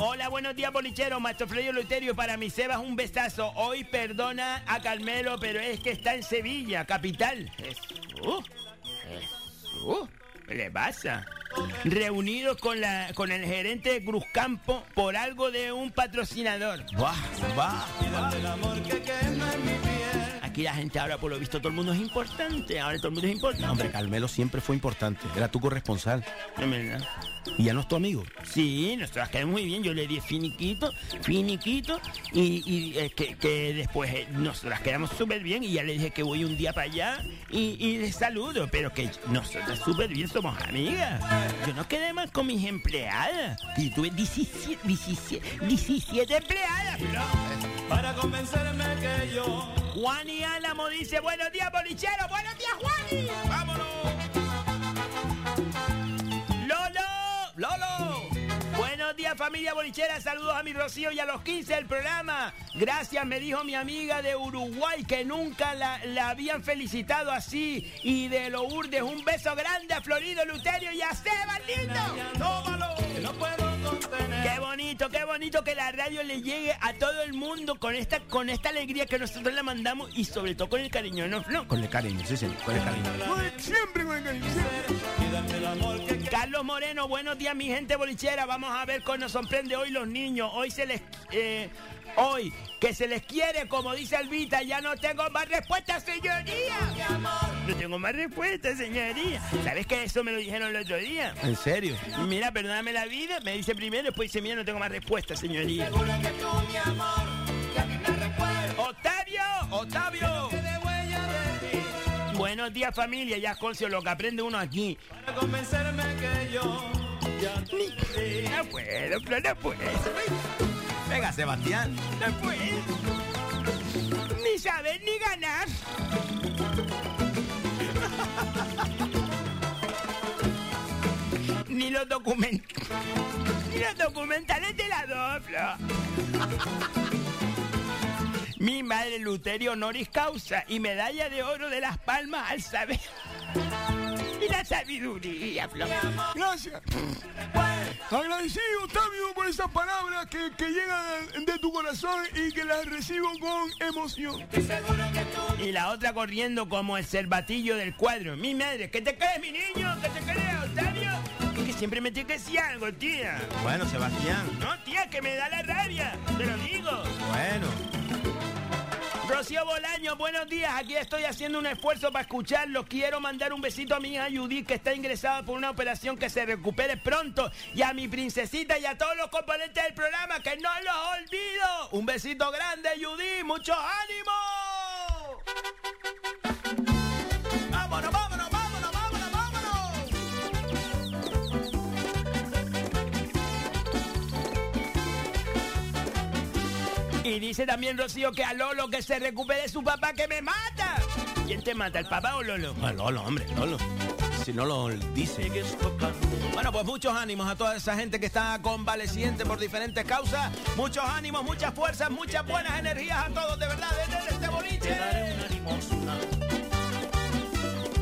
Hola, buenos días, bolichero. Maestro Freyo Luterio, para mi Sebas un besazo. Hoy perdona a Carmelo, pero es que está en Sevilla, capital. Jesús, ¿qué le pasa? Reunidos con, la, con el gerente de Cruzcampo por algo de un patrocinador. Aquí la gente ahora, por lo visto, todo el mundo es importante. Ahora todo el mundo es importante. Hombre, Carmelo siempre fue importante. Era tu corresponsal. Es verdad. ¿Y ya no es tu amigo? Sí, nosotros quedamos muy bien. Yo le di finiquito, finiquito, y, y, eh, que, que después eh, nosotras quedamos súper bien. Y ya le dije que voy un día para allá y, y le saludo, pero que nosotras súper bien somos amigas. Yo no quedé más con mis empleadas. Y tuve 17, 17, 17 empleadas. Para convencerme que yo. Juan y Álamo dice, buenos días, bolichero, buenos días, Juani. ¡Vámonos! ¡Lolo! ¡Lolo! Buenos días familia bolichera, saludos a mi Rocío y a los 15 del programa. Gracias, me dijo mi amiga de Uruguay que nunca la, la habían felicitado así. Y de Lourdes, un beso grande a Florido Luterio y a Seba, lindo. ¡Tómalo! No puedo. Qué bonito, qué bonito que la radio le llegue a todo el mundo con esta, con esta alegría que nosotros le mandamos y sobre todo con el cariño, ¿no, Flo? Con el cariño, sí, señor. Con el cariño. Siempre con el cariño. Carlos Moreno, buenos días mi gente bolichera. Vamos a ver cómo nos sorprende hoy los niños. Hoy se les... eh, hoy, que se les quiere, como dice Albita, ya no tengo más respuestas, señoría. No tengo más respuestas, señoría. ¿Sabes que eso me lo dijeron el otro día? ¿En serio? Mira, perdóname la vida, me dice primero, después dice, mira, no tengo más respuestas, señoría. que tú, mi amor, que a mí me recuerda ¡Octavio! ¡Octavio! Buenos días, familia. Ya, Colcio, lo que aprende uno aquí. Para convencerme que yo ya te No puedo, no puedo. Venga, Sebastián. No. Ni saber ni ganar. Ni los documentos. Ni los documentales de la doblo. Mi madre Luterio honoris causa y medalla de oro de las palmas al saber. Y la sabiduría, Flo. Gracias. Agradecido, Octavio, por esas palabras que, que llegan de tu corazón y que las recibo con emoción. Y la otra corriendo como el cervatillo del cuadro. Mi madre, ¿qué te crees, mi niño? ¿Qué te crees, Octavio? Que siempre me tiene que decir algo, tía. Bueno, Sebastián. No, tía, que me da la rabia. Te lo digo. Bueno. Rocío Bolaño, buenos días. Aquí estoy haciendo un esfuerzo para escucharlo. Quiero mandar un besito a mi hija Judith, que está ingresada por una operación que se recupere pronto. Y a mi princesita y a todos los componentes del programa, que no los olvido. Un besito grande, Judith. ¡Mucho ánimo! ¡Vámonos, Y dice también Rocío que a Lolo que se recupere su papá que me mata. ¿Quién te mata, el papá o Lolo? Ah, Lolo, hombre, Lolo. Si no lo dice. Bueno, pues muchos ánimos a toda esa gente que está convaleciente por diferentes causas. Muchos ánimos, muchas fuerzas, muchas buenas energías a todos, de verdad, desde este boliche.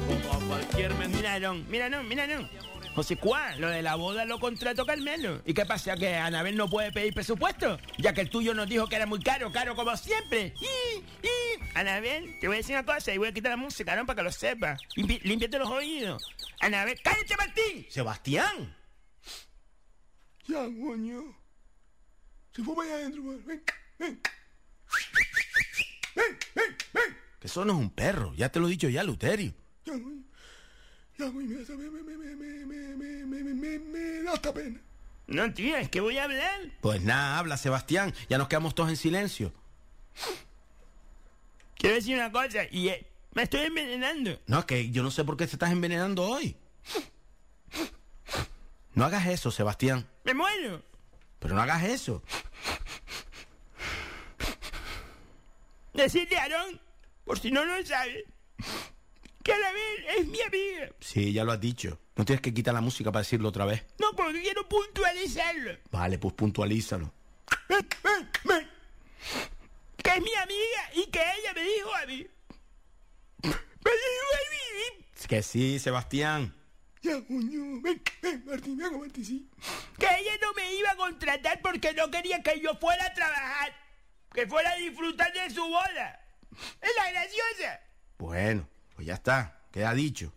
Como a cualquier Mira, no, mira, no, mira, no. José Juan, lo de la boda lo contrató Carmelo. ¿Y qué pasa? ¿Que Anabel no puede pedir presupuesto? Ya que el tuyo nos dijo que era muy caro, caro como siempre. Y, y, Anabel, te voy a decir una cosa y voy a quitar la música, ¿no? Para que lo sepas. Límpiate los oídos. Anabel, cállate, Martín. Sebastián. Ya, coño. Se fue para allá adentro, pues. ven, ven. Ven, ven, ven. Que eso no es un perro. Ya te lo he dicho ya, Luterio. Ya, coño. Da pena. No, tío, es que voy a hablar. Pues nada, habla, Sebastián. Ya nos quedamos todos en silencio. Quiero decir una cosa, y eh, me estoy envenenando. No, es que yo no sé por qué te estás envenenando hoy. No hagas eso, Sebastián. ¡Me muero! Pero no hagas eso. Decirle a Aarón, por si no lo sabe, que Anabel es mi amiga. Sí, ya lo has dicho. No tienes que quitar la música para decirlo otra vez. No, porque quiero puntualizarlo. Vale, pues puntualízalo. Ven, ven, ven. Que es mi amiga y que ella me dijo a mí. Me dijo a mí Es que sí, Sebastián. Ya, coño. Ven, ven, Martín, venga, Martín, sí. que ella no me iba a contratar porque no quería que yo fuera a trabajar. Que fuera a disfrutar de su boda. Es la graciosa. Bueno, pues ya está, queda dicho.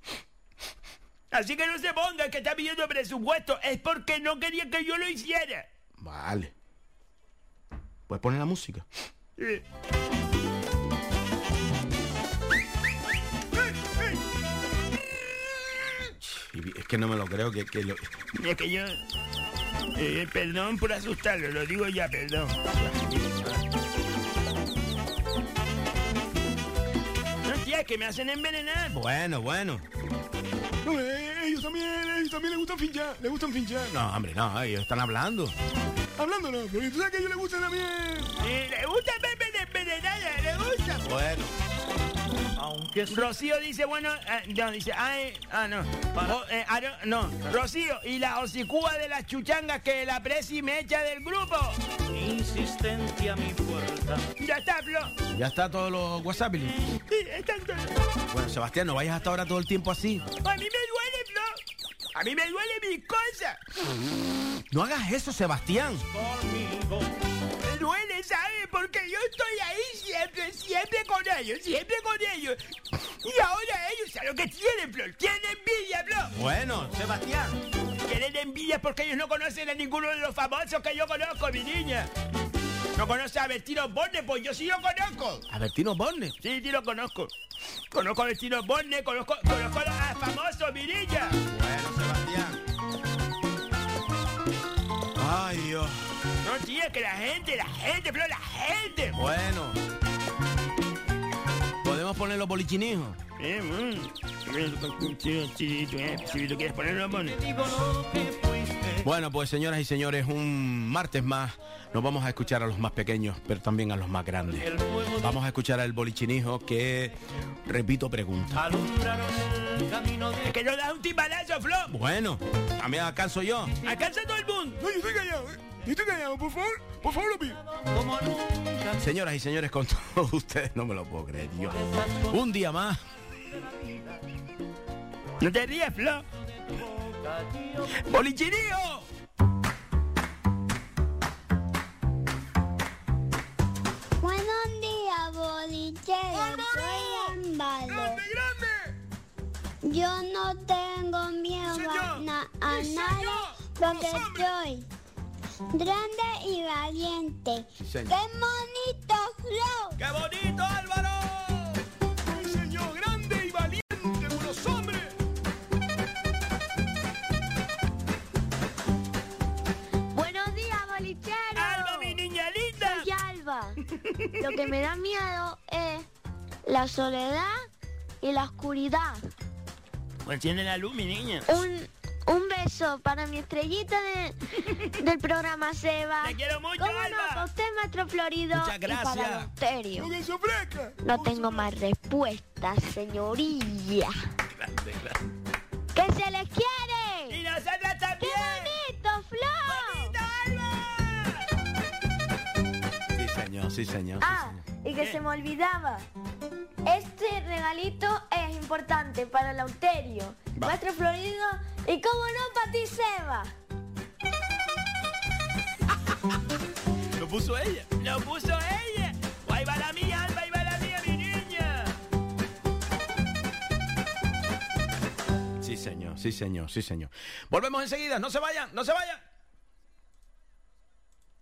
Así que no se ponga que está pidiendo presupuesto, es porque no quería que yo lo hiciera. Vale. Pues pone la música. Es que no me lo creo que, que. Es que yo... Eh, perdón por asustarlo, lo digo ya, perdón. Tía, que me hacen envenenar. Bueno, bueno. No, eh, ellos también, ellos también les gustan finchar, les gustan finchar. No, hombre, no, ellos están hablando. Hablando no, pero tú sabes que a ellos les gustan también. Eh, le gusta Pepe de envenenada, le gusta. Bueno. Rocío dice, bueno, ah, no, dice, ay, ah, no. O, eh, ah, no, no. Rocío, y la hocicúa de las chuchangas que la presi me echa del grupo. Insistente a mi puerta. Ya está, Flo. Ya está todos los WhatsApp. Billy? Sí, están todos. Bueno, Sebastián, no vayas hasta ahora todo el tiempo así. A mí me duele, Flo. A mí me duele mi cosa. No hagas eso, Sebastián. Me duele, ¿sabes? Porque yo estoy ahí siempre, siempre con ellos, siempre con ellos. Y ahora ellos, ¿sabes lo que tienen, Flo? Tienen envidia, Flo. Bueno, Sebastián. Tienen envidia porque ellos no conocen a ninguno de los famosos que yo conozco, mi niña. ¿No conoce a Bertino Borne? Pues yo sí lo conozco. A Bertino Borne. Sí, sí lo conozco. Conozco a Bertino Borne, conozco, conozco a los famosos, mi niña. Bueno, Sebastián. Ay, Dios. No, tía, que la gente, la gente, Flo, la gente. Bueno. ¿Podemos poner los polichinijos? Eh, mm. Si tú quieres ponerlo. Bueno, pues señoras y señores, un martes más nos vamos a escuchar a los más pequeños, pero también a los más grandes. Vamos a escuchar al bolichinijo que, repito, pregunta. Es que no das un timbalazo, Flo. Bueno, también acaso yo. Alcanza todo el mundo. Por favor, por favor lo pido. Señoras y señores, con todos ustedes, no me lo puedo creer, Dios. Un día más. No te rías, Flo. ¡Bolichinío! Buenos días, bolichero. Soy Ámbalo. Yo no tengo miedo a, na- a nada porque soy grande y valiente. señor. ¡Qué bonito, Flo! ¡Qué bonito, Álvaro! Sí, señor, grande y valiente, buenos hombres. Buenos días, bolichero. ¡Alba, mi niña linda! Soy Alba. Lo que me da miedo es la soledad y la oscuridad. Pues enciende la luz, mi niña. Un, un beso para mi estrellita de- del programa Seba. Te quiero mucho, ¿Cómo Alba. no? Para usted, maestro Florido. Muchas Y para gracias. Don Terio. Con eso fresca. No tengo más respuestas, señorilla. ¡Que se les quiere! ¡Y nosotras ¡Qué también! bonito, Flo! Sí, señor, sí, señor. sí, Ah, señor. y que se me olvidaba. Este regalito es importante para el Lauterio. Maestro Florido y, como no, para ti, Seba. Lo puso ella. ¡Lo puso ella! ¡Ahí va la mía, Alba! ¡Ahí va la mía, mi niña! Sí, señor, sí, señor, sí, señor. Volvemos enseguida, no se vayan, no se vayan.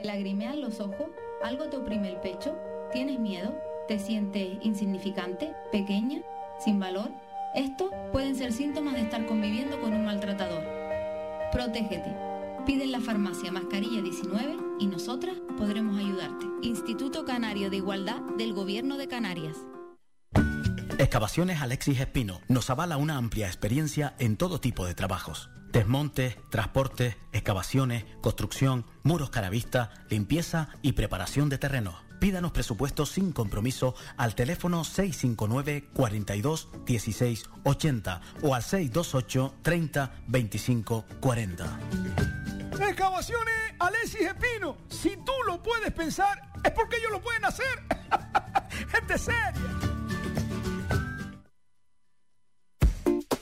¿Te lagrimean los ojos? ¿Algo te oprime el pecho? ¿Tienes miedo? ¿Te sientes insignificante? ¿Pequeña? ¿Sin valor? Estos pueden ser síntomas de estar conviviendo con un maltratador. Protégete. Pide en la farmacia mascarilla 19 y nosotras podremos ayudarte. Instituto Canario de Igualdad del Gobierno de Canarias. Excavaciones Alexis Espino nos avala una amplia experiencia en todo tipo de trabajos. Desmontes, transportes, excavaciones, construcción, muros caravista, limpieza y preparación de terrenos. Pídanos presupuestos sin compromiso al teléfono 659 42 16 80 o al 628 30 25 40. Excavaciones Alexis Espino. Si tú lo puedes pensar, es porque ellos lo pueden hacer. Gente seria.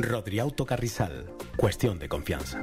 Rodriauto Carrizal. Cuestión de confianza.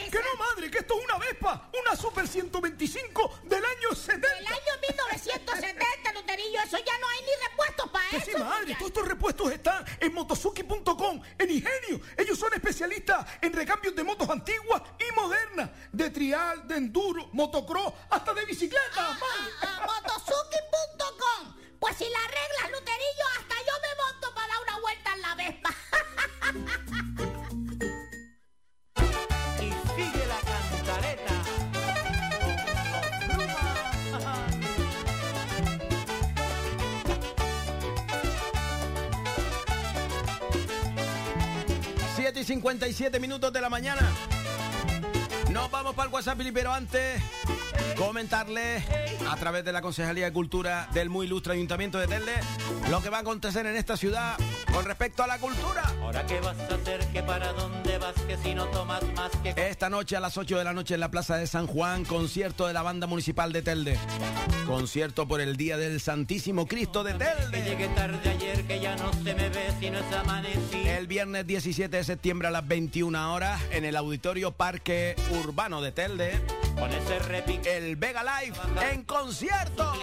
Que no, madre, que esto es una Vespa, una Super 125 del año 70. Del año 1970, Eleuterillo, eso ya no hay ni repuestos para Que eso. sí, madre, todos estos repuestos están en motosuki.com, en Ingenio. Ellos son especialistas en recambios de motos antiguas y modernas, de trial, de enduro, motocross, hasta de bicicleta, madre. Ah, motosuki.com. Pues si la arreglas, Luterillo, hasta yo me monto para dar una vuelta en la Vespa. y 57 minutos de la mañana. Nos vamos para el WhatsApp, pero antes comentarle a través de la Concejalía de Cultura del muy ilustre Ayuntamiento de Telde lo que va a acontecer en esta ciudad con respecto a la cultura. Ahora qué vas a hacer, que para dónde vas, que si no tomas más que... Esta noche a las 8 de la noche en la Plaza de San Juan, concierto de la Banda Municipal de Telde. Concierto por el Día del Santísimo Cristo de Que Telde. llegué tarde ayer, que ya no se me ve si no es amanecido. El viernes 17 de septiembre a las 21 horas en el Auditorio Parque Urbano de Telde. Con ese repique El Vega Live en concierto.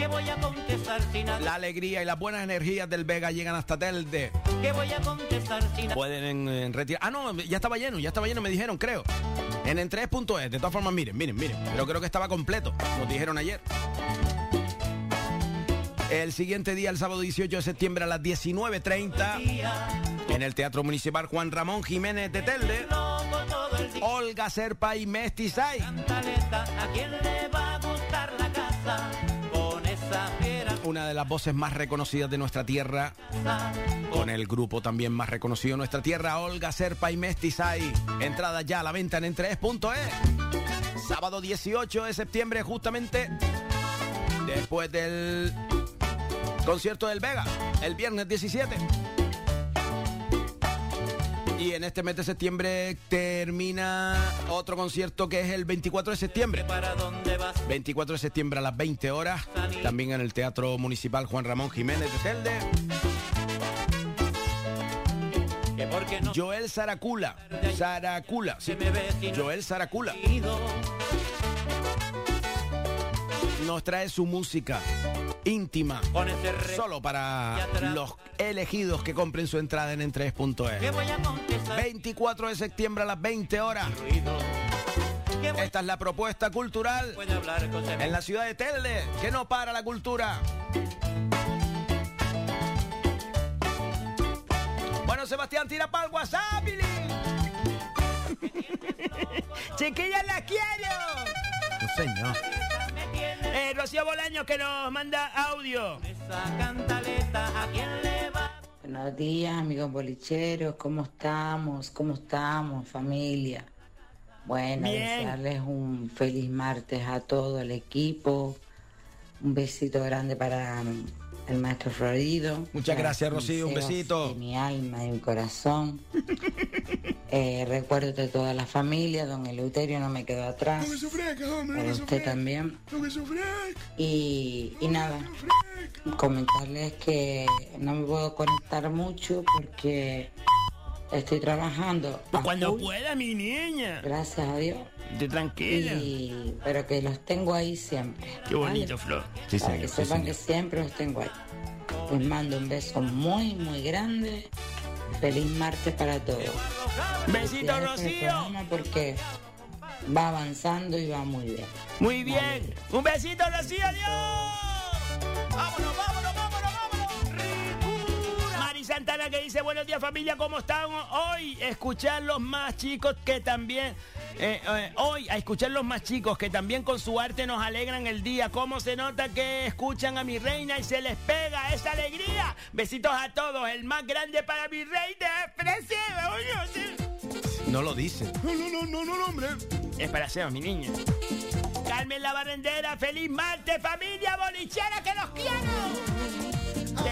Que voy a contestar sin nada. La alegría y las buenas energías del Vega llegan hasta Telde. Que voy a contestar sin nada. Pueden eh, retirar. Ah, no, ya estaba lleno, ya estaba lleno, me dijeron, creo. En en3.es. De todas formas, miren, miren, miren. Pero creo que estaba completo. Nos dijeron ayer. El siguiente día, el sábado 18 de septiembre a las 19.30, en el Teatro Municipal Juan Ramón Jiménez de Telde, Olga Serpa y Mestizay. ¿a quién le va a gustar la casa? Una de las voces más reconocidas de nuestra tierra, con el grupo también más reconocido de nuestra tierra, Olga Serpa y Mestizay. Entrada ya a la venta en en3.es. Sábado 18 de septiembre, justamente después del concierto del Vega, el viernes 17. Y en este mes de septiembre termina otro concierto que es el 24 de septiembre. ¿Para dónde vas? 24 de septiembre a las 20 horas, también en el Teatro Municipal Juan Ramón Jiménez de no Joel Saracula, Saracula, sí, Joel Saracula nos trae su música íntima solo para los elegidos que compren su entrada en Que en3.es. voy a contestar 24 de septiembre a las 20 horas. Esta es la propuesta cultural puede hablar con en la ciudad de Telde, que no para la cultura. Bueno, Sebastián, tira para el WhatsApp, Billy. Chiquillas, la quiero. No, señor. Eh, Rocío Bolaños que nos manda audio. esa cantaleta, ¿a quién le va? Buenos días, amigos bolicheros. ¿Cómo estamos? ¿Cómo estamos, familia? Bueno, Bien. desearles un feliz martes a todo el equipo. Un besito grande para el maestro Florido. Muchas gracias, Rocío, un besito. De mi alma y mi corazón. Eh, recuerdo de toda la familia, don Eleuterio no me quedó atrás. No me sufrezca, hombre, no Para me usted también. No me sufrezca. Y, y nada, comentarles que no me puedo conectar mucho porque estoy trabajando. Cuando full, pueda, mi niña. Gracias a Dios. De tranquila. Y- pero que los tengo ahí siempre. Qué bonito, Flor. Sí, Para señor, que sí, sepan señor. que siempre los tengo ahí. Les mando un beso muy, muy grande. Feliz martes para todos. Besito, Rocío. Porque va avanzando y va muy bien. Muy bien. Un besito, Rocío. Adiós. Vámonos, vámonos, vámonos, Santana que dice, buenos días familia, ¿cómo están hoy? Escuchar los más chicos que también... eh, eh, hoy a escuchar los más chicos que también con su arte nos alegran el día. ¿Cómo se nota que escuchan a mi reina y se les pega esa alegría? Besitos a todos. El más grande para mi reina. No lo dice. No, no, no, no, no, no, hombre. Es para Seba, mi niña. Carmen la barrendera, feliz martes, familia bolichera, que los quiero.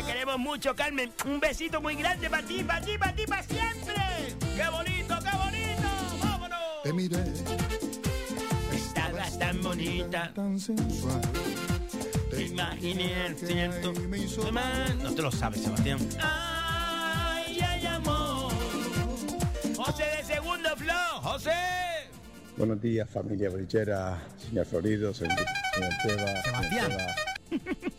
Queremos mucho, Carmen. Un besito muy grande para ti, para ti, para ti, para siempre. ¡Qué bonito, qué bonito! ¡Vámonos! Te miré Estabas tan bonita. tan sensual. Te imaginé el ciento. No te lo sabes, Sebastián. Ay, ay, amor. José de segundo flow, José. Buenos días, familia bolichera, señor Florido, señor, señor Teba, Sebastián. señor, Teba,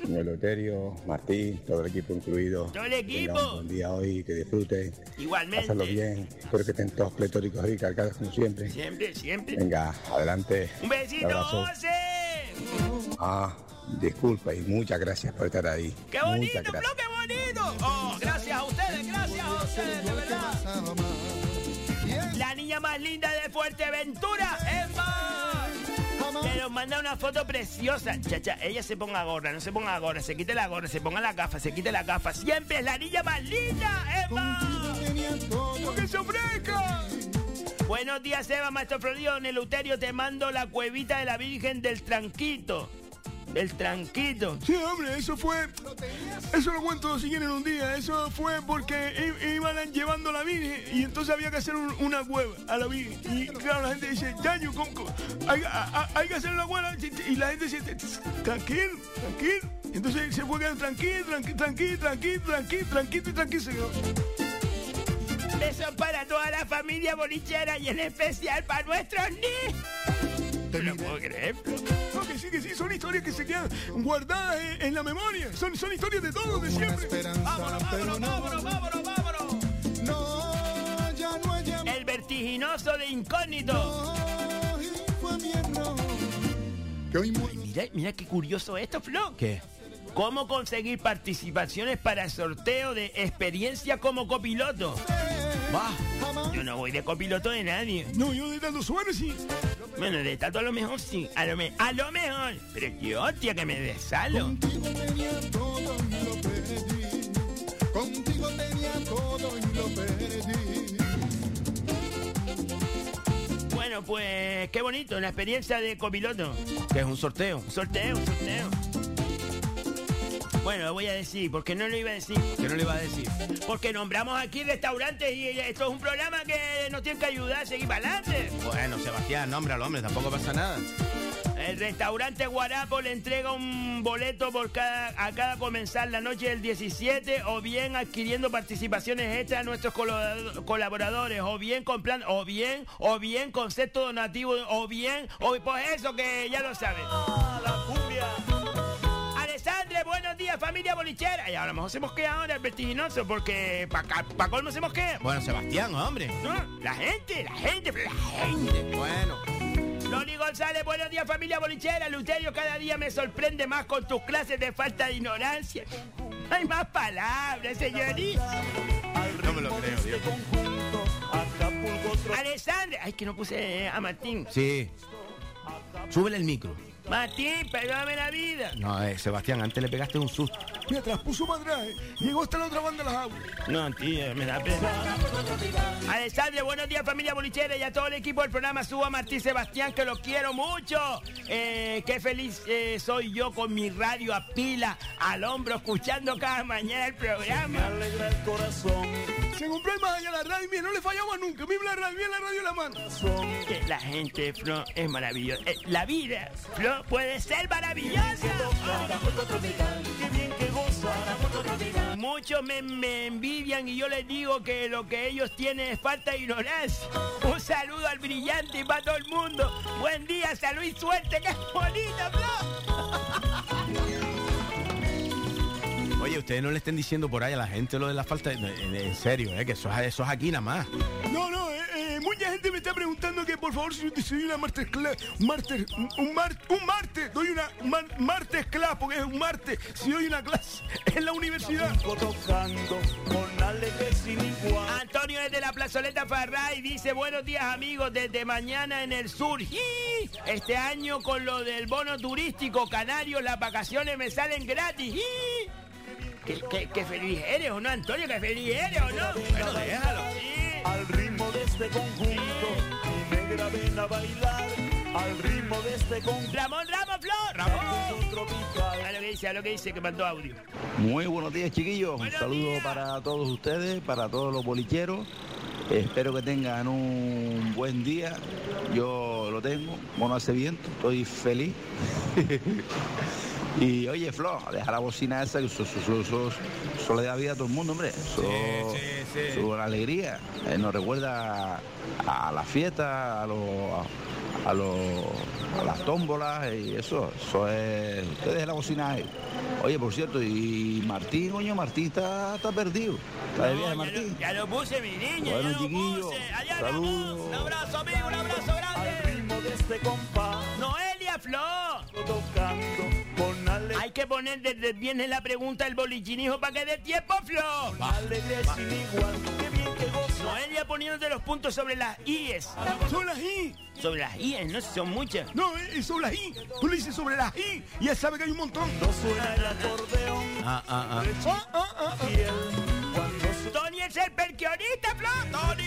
señor Loterio, Martín, todo el equipo incluido. Todo el equipo. Un buen día hoy, que disfruten, Igualmente. hacerlo bien. Espero que estén todos pletóricos y cargados como siempre. Siempre, siempre. Venga, adelante. Un besito, abrazo. José. Ah, disculpa y muchas gracias por estar ahí. ¡Qué bonito, Muchas gracias. Flo, qué bonito! Oh, gracias a ustedes, gracias a ustedes, de verdad. La niña más linda de Fuerteventura, Emma. Que nos manda una foto preciosa. Chacha, ella se ponga gorra, no se ponga gorra, se quite la gorra, se ponga la gafa, se quite la gafa. Siempre es la niña más linda, Emma. ¡Que se ofrezca! Buenos días, Eva, maestro Florido. En el Euterio te mando la cuevita de la Virgen del Tranquito. El Tranquito. Sí, hombre, eso fue. Eso lo cuento si quieren un día. Eso fue porque iban llevando a la Virgen y entonces había que hacer un- una cueva a la Virgen. Y claro, la gente dice, Yaño. Hay, hay que hacer una cueva. Y la gente dice, tranquilo, tranquilo. Entonces se fue quedando tranquilo, tranquilo, tranquilo, tranquilo, tranquilo, tranquilo tranquilo. se quedó. Besos para toda la familia bolichera y en especial para nuestros niños. No lo puedo creer. No, que sí, que sí, son historias que se quedan guardadas en, en la memoria. Son, son historias de todos, de siempre. Vámonos, vámonos, vámonos, vámonos, vámonos. No, ya no hay amor. El vertiginoso de incógnito. Fue mi error. Que hoy mu- Mira, mira qué curioso esto, Flo. ¿Qué? ¿Cómo conseguir participaciones para el sorteo de experiencia como copiloto? Va. Yo no voy de copiloto de nadie. No, yo de tanto suero sí. Bueno, de tanto a lo mejor sí. A lo, me- a lo mejor. Pero qué hostia que me desalo. Contigo tenía todo y lo perdí. Contigo tenía todo y lo perdí. Bueno, pues qué bonito, la experiencia de copiloto. Que es un sorteo. Un sorteo, un sorteo. Bueno, lo voy a decir, porque no lo iba a decir. ¿Qué no le iba a decir? Porque nombramos aquí restaurantes y esto es un programa que nos tiene que ayudar a seguir para adelante. Bueno, Sebastián, nómbralo, hombre, tampoco pasa nada. El restaurante Guarapo le entrega un boleto por cada, a cada comenzar la noche del 17 o bien adquiriendo participaciones extras a nuestros colaboradores o bien comprando o bien o bien concepto donativo o bien o pues eso que ya lo saben. la cumbia. Días familia bolichera. Y a lo mejor se mosquea ahora el vertiginoso porque para pa colmo se mosquea. Bueno, Sebastián, hombre. No, la gente, la gente, la gente. Bueno. Loli González, buenos días familia bolichera. Luterio, cada día me sorprende más con tus clases de falta de ignorancia. Hay más palabras, señorita. No me lo creo, Dios. Alessandra, ay que no puse a Martín. Sí. Súbele el micro. Martín, perdóname la vida. No, eh, Sebastián, antes le pegaste un susto. Para atrás. eh. Llegó hasta la otra banda de las aguas. No, tío, me da pena. Alexandre, buenos días familia bolichera y a todo el equipo del programa Suba Martín Sebastián, que los quiero mucho. Eh, qué feliz eh, soy yo con mi radio a pila al hombro, escuchando cada mañana el programa. alegra el corazón. Se compró el más allá la radio, mira, no le fallaba nunca. Mira la radio, mira la radio en la mano. Que la gente, Flo, es maravillosa. Eh, la vida, Flo, puede ser maravillosa. Muchos me, me envidian y yo les digo que lo que ellos tienen es falta de ignorancia. Un saludo al brillante y para todo el mundo. Buen día, salud y suerte, que bonita, Flo. Oye, ustedes no le estén diciendo por ahí a la gente lo de la falta. de- En, en serio, ¿eh? Que eso, es- eso es aquí nada más. No, no, eh, eh, mucha gente me está preguntando que por favor si, doy una martes class, martes, un, mar- un martes, doy una mar- martes class, porque es un martes, si doy una clase en la universidad. Antonio desde la plazoleta Farray dice buenos días amigos desde mañana en el sur. Este año con lo del bono turístico canario las vacaciones me salen gratis. ¿Qué, qué, qué feliz eres o no, Antonio? ¿Qué feliz eres o no? Bueno, déjalo. Al ritmo de este conjunto, mi negra ven a bailar. Al ritmo de este conjunto. Ramón, Ramón, Flor, Ramón. A lo que dice, a lo que dice, que mandó audio. Muy buenos días, chiquillos. Un saludo para todos ustedes, para todos los bolicheros. Espero que tengan un buen día. Yo lo tengo, mono hace viento, estoy feliz. y oye, Flo, deja la bocina esa, que eso, eso- eso- eso- eso le da vida a todo el mundo, hombre. Eso, eso es una alegría. Eh, nos recuerda a la fiesta, a los a, los- a las tómbolas y eso, eso es. Usted deje la bocina ahí. Oye, por cierto, y Martín, coño, Martín está, está perdido. Está de viaje, Martín. Ya lo puse, mi niña. Bueno, ya lo chiquillo, puse. Allá saludos. Un abrazo, amigo, un abrazo grande. ritmo de este compás. Noelia Flor. Tocando. Hay que poner desde viene la pregunta del bolichinijo para que dé tiempo, sin igual. Qué bien que goza. Noelia poniéndote los puntos sobre las IES. Son las I. Sobre las IES, no sé, son muchas. No, eh, son las I. Tú le dices sobre las I y ya sabe que hay un montón. No suena el acordeón. Ah, ah, ah. Ah, ah, ah, ah. Tony es el perquionista, Flor. Tony.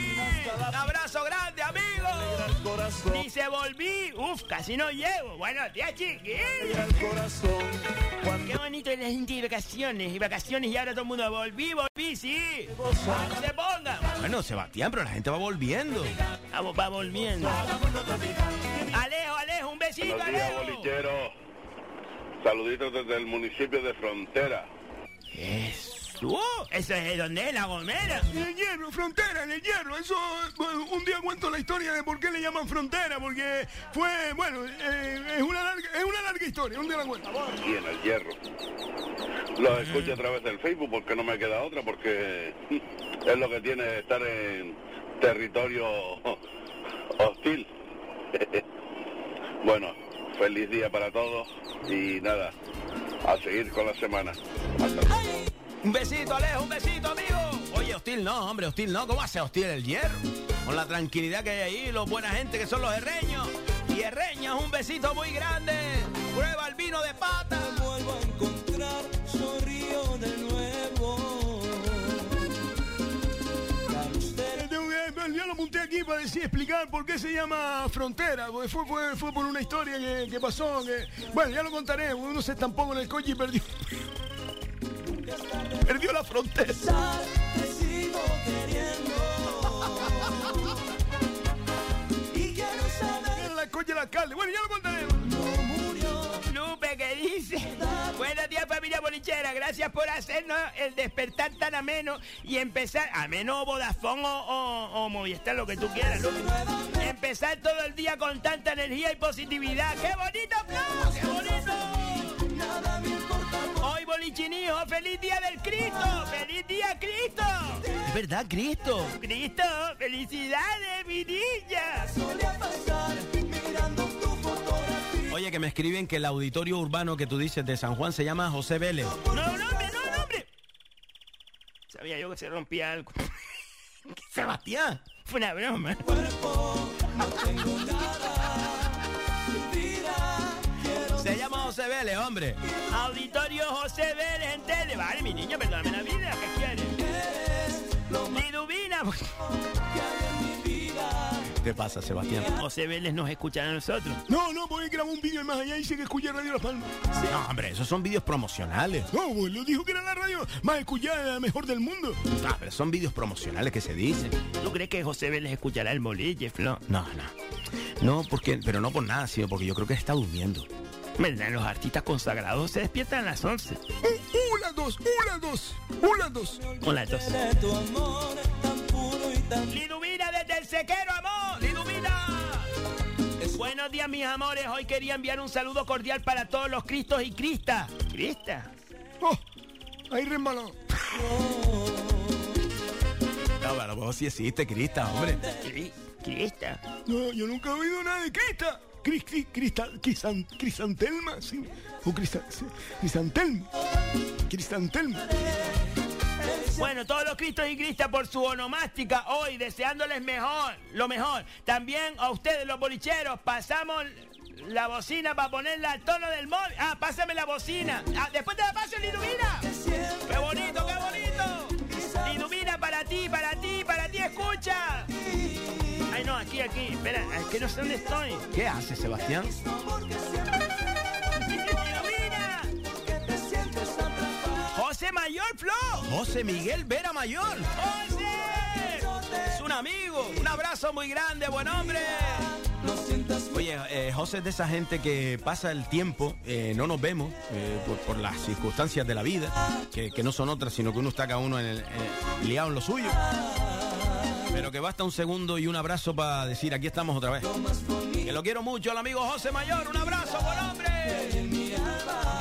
Un abrazo grande, amigo. corazón. Dice, volví. Uf, casi no llego. Bueno, tía chiquín. el corazón. Qué bonito es la gente de vacaciones. Y vacaciones y ahora todo el mundo volví, volví, sí. No se ponga. Bueno, Sebastián, pero la gente va volviendo. Vamos, va volviendo. Alejo, Alejo, un besito, Buenos días, Alejo. bolichero. Saluditos desde el municipio de Frontera. Eso. Eso es de donde es la gomera. En el hierro, frontera, en el hierro. Eso, bueno, un día cuento la historia de por qué le llaman frontera, porque fue, bueno, eh, es, una larga, es una larga historia, un día la cuento. Y en el hierro. Los escucho a través del Facebook porque no me queda otra, porque es lo que tiene estar en territorio hostil. bueno, feliz día para todos y nada, a seguir con la semana. Un besito, Alejo, un besito, amigo. Oye, hostil no, hombre, hostil no. ¿Cómo hace hostil el hierro? Con la tranquilidad que hay ahí, los buena gente que son los herreños. Y herreños, un besito muy grande. Prueba el vino de pata. vuelvo a encontrar, sonrío de nuevo. Que- Ya lo monté aquí para decir, explicar por qué se llama frontera, porque fue, fue, fue por una historia que, que pasó, que, bueno, ya lo contaré, uno se estampó en el coche y perdió, perdió la frontera. Te sigo queriendo. Y la coche del alcalde, bueno, ya lo contaré. Lupe, ¿qué dice? Buenos días, familia bolichera. Gracias por hacernos el despertar tan ameno y empezar. Ameno, Vodafone o, o, o Movistar, lo que tú quieras. Empezar todo el día con tanta energía y positividad. ¡Qué bonito, Flo! ¡Qué bonito! Bolichinijo, feliz día del Cristo. ¡Feliz día, Cristo! Es verdad, Cristo. Cristo, felicidades, mi niña. Oye, que me escriben que el auditorio urbano que tú dices de San Juan se llama José Vélez. No, no, hombre, no, no, hombre. Sabía yo que se rompía algo. Sebastián. Fue una broma. Se llama José Vélez, hombre. Auditorio José Vélez en tele. Vale, mi niño, perdóname la vida, ¿qué quieres? Liduvina. ¿Qué pasa, Sebastián? José Vélez nos escuchan a nosotros. No, no, porque grabó un vídeo en más allá y dice que escucha Radio Las Palmas. No, hombre, esos son vídeos promocionales. No, pues lo dijo que era la radio más escuchada, la mejor del mundo. Ah, pero son vídeos promocionales que se dicen. ¿Tú crees que José Vélez escuchará el bolille, Flo? No, no. No, porque, pero no por nada, sino porque yo creo que está durmiendo. ¿Verdad? Los artistas consagrados se despiertan a las 11. Una, dos, una, dos, una, dos. Una, dos. Liduvina desde el sequero, amor. Liduvina. Buenos días, mis amores. Hoy quería enviar un saludo cordial para todos los cristos y cristas. ¿Crista? Oh, ahí resbaló. No, pero vos sí existe, Crista, hombre. ¿Crista? No, yo nunca he oído nada de Crista. Cris, cris, cristal, crisan- crisantelma, sí. O crista- sí, crisantelma. Crisantelma. Bueno, todos los cristos y cristas por su onomástica hoy, deseándoles mejor, lo mejor. También a ustedes, los bolicheros, pasamos la bocina para ponerla al tono del móvil. Ah, pásame la bocina. Ah, después te la paso, Liduvina. Aquí. Espera, es que no sé dónde estoy. ¿Qué hace, Sebastián? ¡José Mayor, Flo! José Miguel Vera Mayor. ¡José! Es un amigo. Un abrazo muy grande, buen hombre. Oye, eh, José es de esa gente que pasa el tiempo, eh, no nos vemos eh, por, por las circunstancias de la vida, que, que no son otras, sino que uno está cada uno en el- eh, liado en lo suyo. Pero que basta un segundo y un abrazo para decir, aquí estamos otra vez. Que lo quiero mucho al amigo José Mayor. Un abrazo, buen hombre.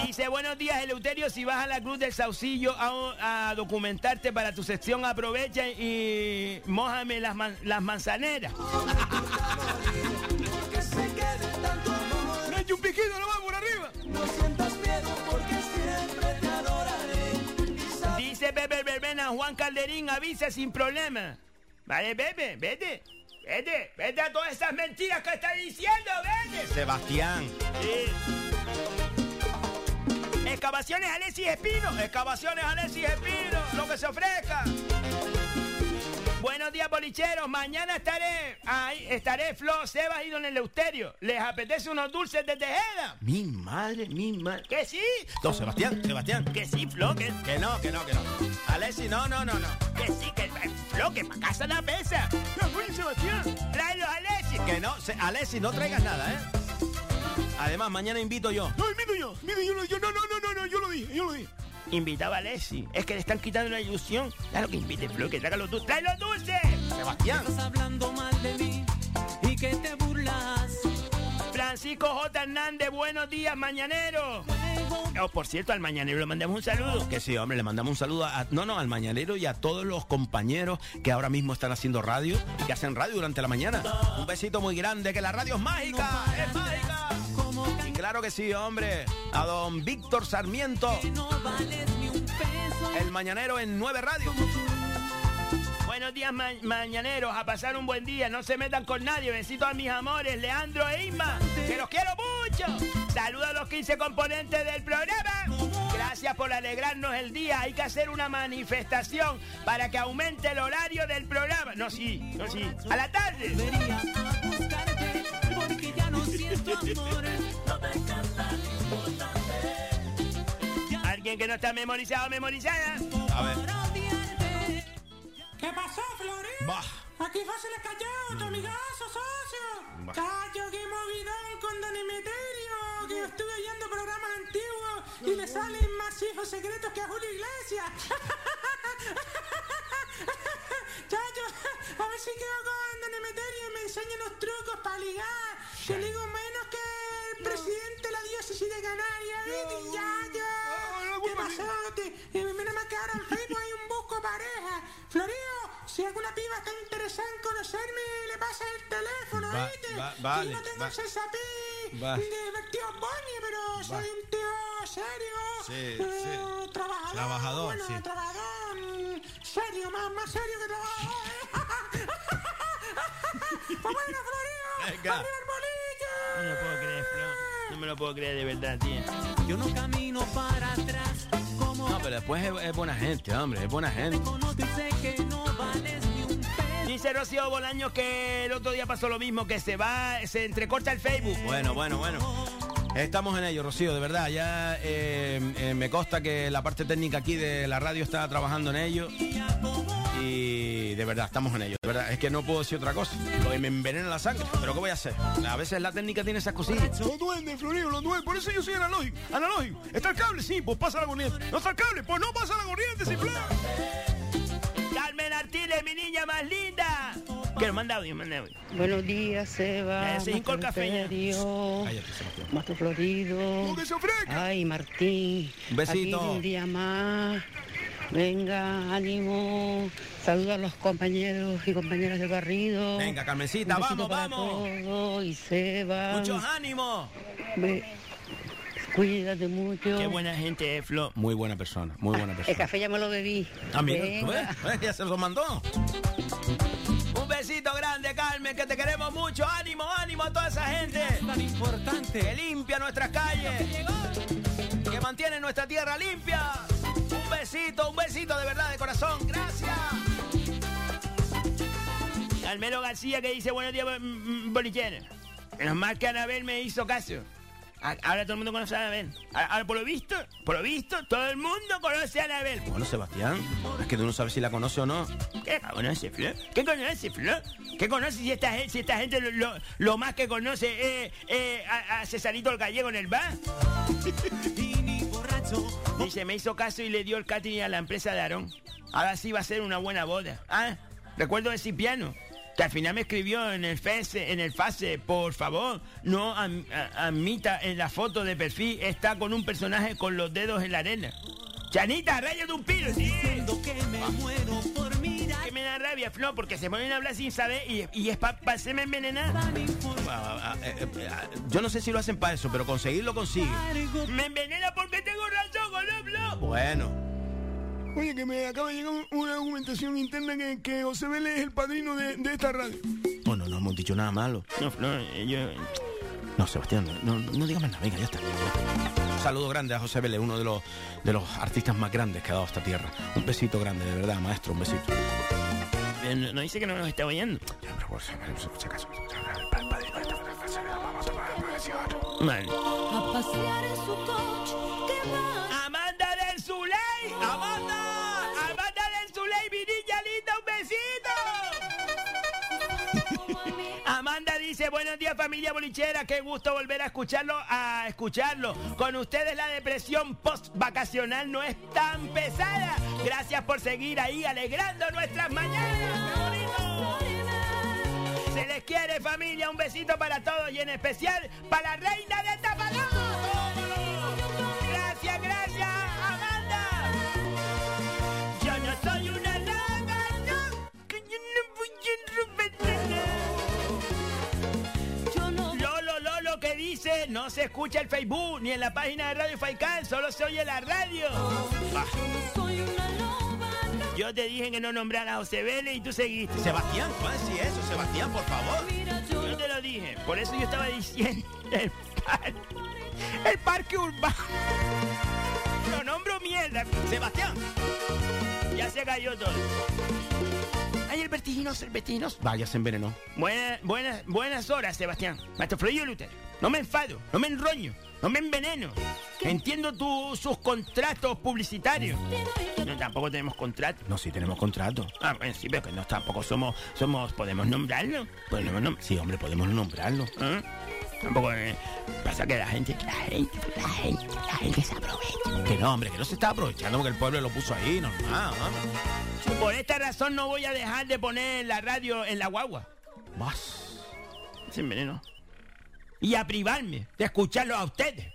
Dice, buenos días, Eleuterio. Si vas a la Cruz del Saucillo a, a documentarte para tu sección, aprovecha y mójame las, man- las manzaneras. Un piquito nomás por arriba. Dice Pepe Verbena, Juan Calderín, avisa sin problema. Vale, Pepe, vete. Vete, vete a todas esas mentiras que estás diciendo, vete. Sebastián. Sí. Excavaciones Alexis Espino. Excavaciones Alexis Espino. Lo que se ofrezca. Buenos días, bolicheros. Mañana estaré ahí, estaré Flo, Sebas y Don Eleuterio. ¿Les apetece unos dulces de Tejeda? Mi madre, mi madre. ¿Que sí? No, Sebastián, Sebastián. Que sí, Flo, que, Que no, que no, que no. Alessi, no, no, no, no. que sí, que Flo, que pa' casa la pesa. Oye, Sebastián. Tráelos, Alexis. Que no, se- Alessi, no traigas nada, ¿eh? Además, mañana invito yo. No, invito yo. Invito yo. lo- yo no, no, no, no, no, yo lo dije, yo lo dije. Invitaba a Alexis. Es que le están quitando la ilusión. Claro que invite, Flo, que traiga los dulces. ¡Trae los dulces! Sebastián. hablando mal de mí y que te burlas. Francisco J. Hernández, buenos días, mañanero. Oh, por cierto, al mañanero le mandamos un saludo. Que sí, hombre, le mandamos un saludo a, no, no, al mañanero y a todos los compañeros que ahora mismo están haciendo radio y que hacen radio durante la mañana. Un besito muy grande, que la radio es mágica, es mágica. Claro que sí, hombre, a don Víctor Sarmiento, el mañanero en Nueve Radio. Buenos días, ma- mañaneros. A pasar un buen día. No se metan con nadie. Besitos a mis amores, Leandro e Isma. Que los quiero mucho. Saludos a los 15 componentes del programa. Gracias por alegrarnos el día. Hay que hacer una manifestación para que aumente el horario del programa. No, sí, no, sí. A la tarde. Porque ya no siento amor. Alguien que no está memorizado, memorizada. A ver. ¿Qué pasó, Florín? Bah. Aquí José le cayó, tu amigazo, socio. Bah. Cacho, qué movidón con Don Emeterio, que estuve oyendo programas antiguos y le salen más hijos secretos que a Julio Iglesias. Chacho, a ver si quedo con Don Emeterio y me enseña unos trucos para ligar. Que ligo menos que presidente de la diócesis de Canarias, ¿viste? Chacho. ¿Qué pasó? Te- eh, Mira más que ahora en Facebook hay un busco pareja. Florio, si alguna piba está interesada en conocerme, le pasa el teléfono, Va- ¿viste? va- vale, yo no tengo va- el sensapí Bonnie, pero soy un tío serio. Sí, eh, sí. Trabajador. Trabajador, bueno, sí. trabajador. Serio, más, más serio que trabajador, ¿eh? pues bueno, Florio, Venga. arriba el boliche. No lo puedo creer, me lo puedo creer de verdad, tío. Yo no camino para atrás como No, pero después es, es buena gente, hombre, es buena gente. Dice Rocío Bolaños que el otro día pasó lo mismo, que se va, se entrecorta el Facebook. Bueno, bueno, bueno. Estamos en ello, Rocío, de verdad. Ya eh, eh, me consta que la parte técnica aquí de la radio está trabajando en ello. Y de verdad, estamos en ello. De verdad, es que no puedo decir otra cosa. Lo que me envenena la sangre. Pero ¿qué voy a hacer? A veces la técnica tiene esas cosillas. Los duendes, Florido, los duendes. Por eso yo soy analógico. Analógico. ¿Está el cable? Sí, pues pasa la corriente. ¿No está el cable? Pues no pasa la corriente, simple. Carmen Artiles, mi niña más linda. Que nos manda audio, manda audio. Buenos días, Seba. Eh, se hincó el café ya. Maestro Maestro Florido. Ay, Martín. Un besito. Aquí un día más. Venga, ánimo. Saluda a los compañeros y compañeras de barrido. Venga, Carmencita, vamos, para vamos. todos y Seba. Muchos ánimos. Cuídate mucho. Qué buena gente es, Flo. Muy buena persona, muy buena El persona. café ya me lo bebí. Ah, mira, ¿tú Venga. ves? ¿Ves? Ya se lo mandó. Un besito grande, Carmen, que te queremos mucho. Ánimo, ánimo a toda esa gente. tan importante. Que limpia nuestras calles. Que mantiene nuestra tierra limpia. Un besito, un besito de verdad, de corazón. Gracias. Almero García que dice buenos días, mm, mm, bolichera. Menos mal que Anabel me hizo caso. Ahora todo el mundo conoce a Anabel. Ahora, por lo visto, por lo visto, todo el mundo conoce a Anabel. Bueno, Sebastián, es que tú no sabes si la conoce o no. ¿Qué conoce, Flo? ¿Qué conoce, Flo? ¿Qué conoce si esta, si esta gente lo, lo- lo más que conoce es eh, a, a Cesarito el Gallego en el bar? Dice, me hizo caso y le dio el catering a la empresa de Aarón. Ahora sí va a ser una buena boda. Ah, recuerdo de Cipiano. Que al final me escribió en el face, en el face, por favor, no am- a- admita en la foto de perfil, está con un personaje con los dedos en la arena. Chanita, rayo de un piro, sí. que me muero por mirar. Que me da rabia, Flo, porque se ponen a hablar sin saber y, y es para pa hacerme envenenar. Ah, ah, eh, eh, ah, Yo no sé si lo hacen para eso, pero conseguirlo consigue. Me envenena porque tengo razón, ¿no, Flo? Bueno. Oye, que me acaba de llegar un- una documentación interna que, que José Vélez es el padrino de, de esta radio. No, no, no hemos dicho nada malo. No, eh, yo... No, Sebastián, no, no, no digas más nada, venga, ya está. Un saludo grande a José Vélez, uno de los, de los artistas más grandes que ha dado esta tierra. Un besito grande, de verdad, maestro, un besito. No, no dice que no nos está oyendo. Vale. A pasear en su coche. que va Amanda del Zuley, Amanda dice, buenos días familia bolichera, qué gusto volver a escucharlo, a escucharlo. Con ustedes la depresión post vacacional no es tan pesada. Gracias por seguir ahí alegrando nuestras mañanas. Se les quiere familia, un besito para todos y en especial para la reina de Tapadón. Dice, no se escucha el Facebook ni en la página de Radio Faikán, solo se oye la radio. Bah. Yo te dije que no nombrara a José Vélez y tú seguiste. Sebastián, ¿tú vas a decir eso, Sebastián, por favor? Yo te lo dije, por eso yo estaba diciendo el parque, el parque urbano. Lo nombro mierda. Sebastián. Ya se cayó todo. Ay, el vertiginoso, el vertiginoso. Vaya, se envenenó. Buenas, buenas, buenas horas, Sebastián. Maestro Florio Luther. No me enfado, no me enroño, no me enveneno. Entiendo tu- sus contratos publicitarios. No, tampoco tenemos contrato. No, sí, tenemos contrato. Ah, bueno, sí, pero que no tampoco somos, somos, podemos nombrarlo. Podemos nom- Sí, hombre, podemos nombrarlo. ¿Ah? Tampoco eh, pasa que la gente, la gente, la gente, la gente se aprovecha. Que no, hombre, que no se está aprovechando porque el pueblo lo puso ahí, normal. ¿no? Por esta razón no voy a dejar de poner la radio en la guagua. Vas. Sin veneno. Y a privarme de escucharlo a ustedes.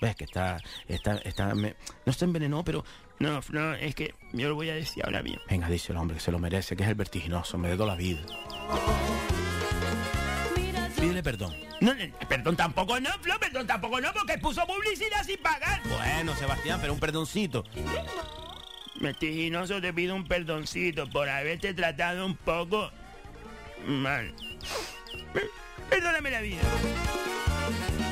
Ves que está, está, está, me- no se envenenó, pero... No, no, es que yo lo voy a decir ahora bien. Venga, díselo, hombre, que se lo merece, que es el vertiginoso, me de toda la vida. Pídele perdón. No, no, perdón tampoco no, Flo, perdón tampoco no, porque puso publicidad sin pagar. Bueno, Sebastián, pero un perdoncito. Vertiginoso, te pido un perdoncito por haberte tratado un poco mal. Per- Perdóname la vida.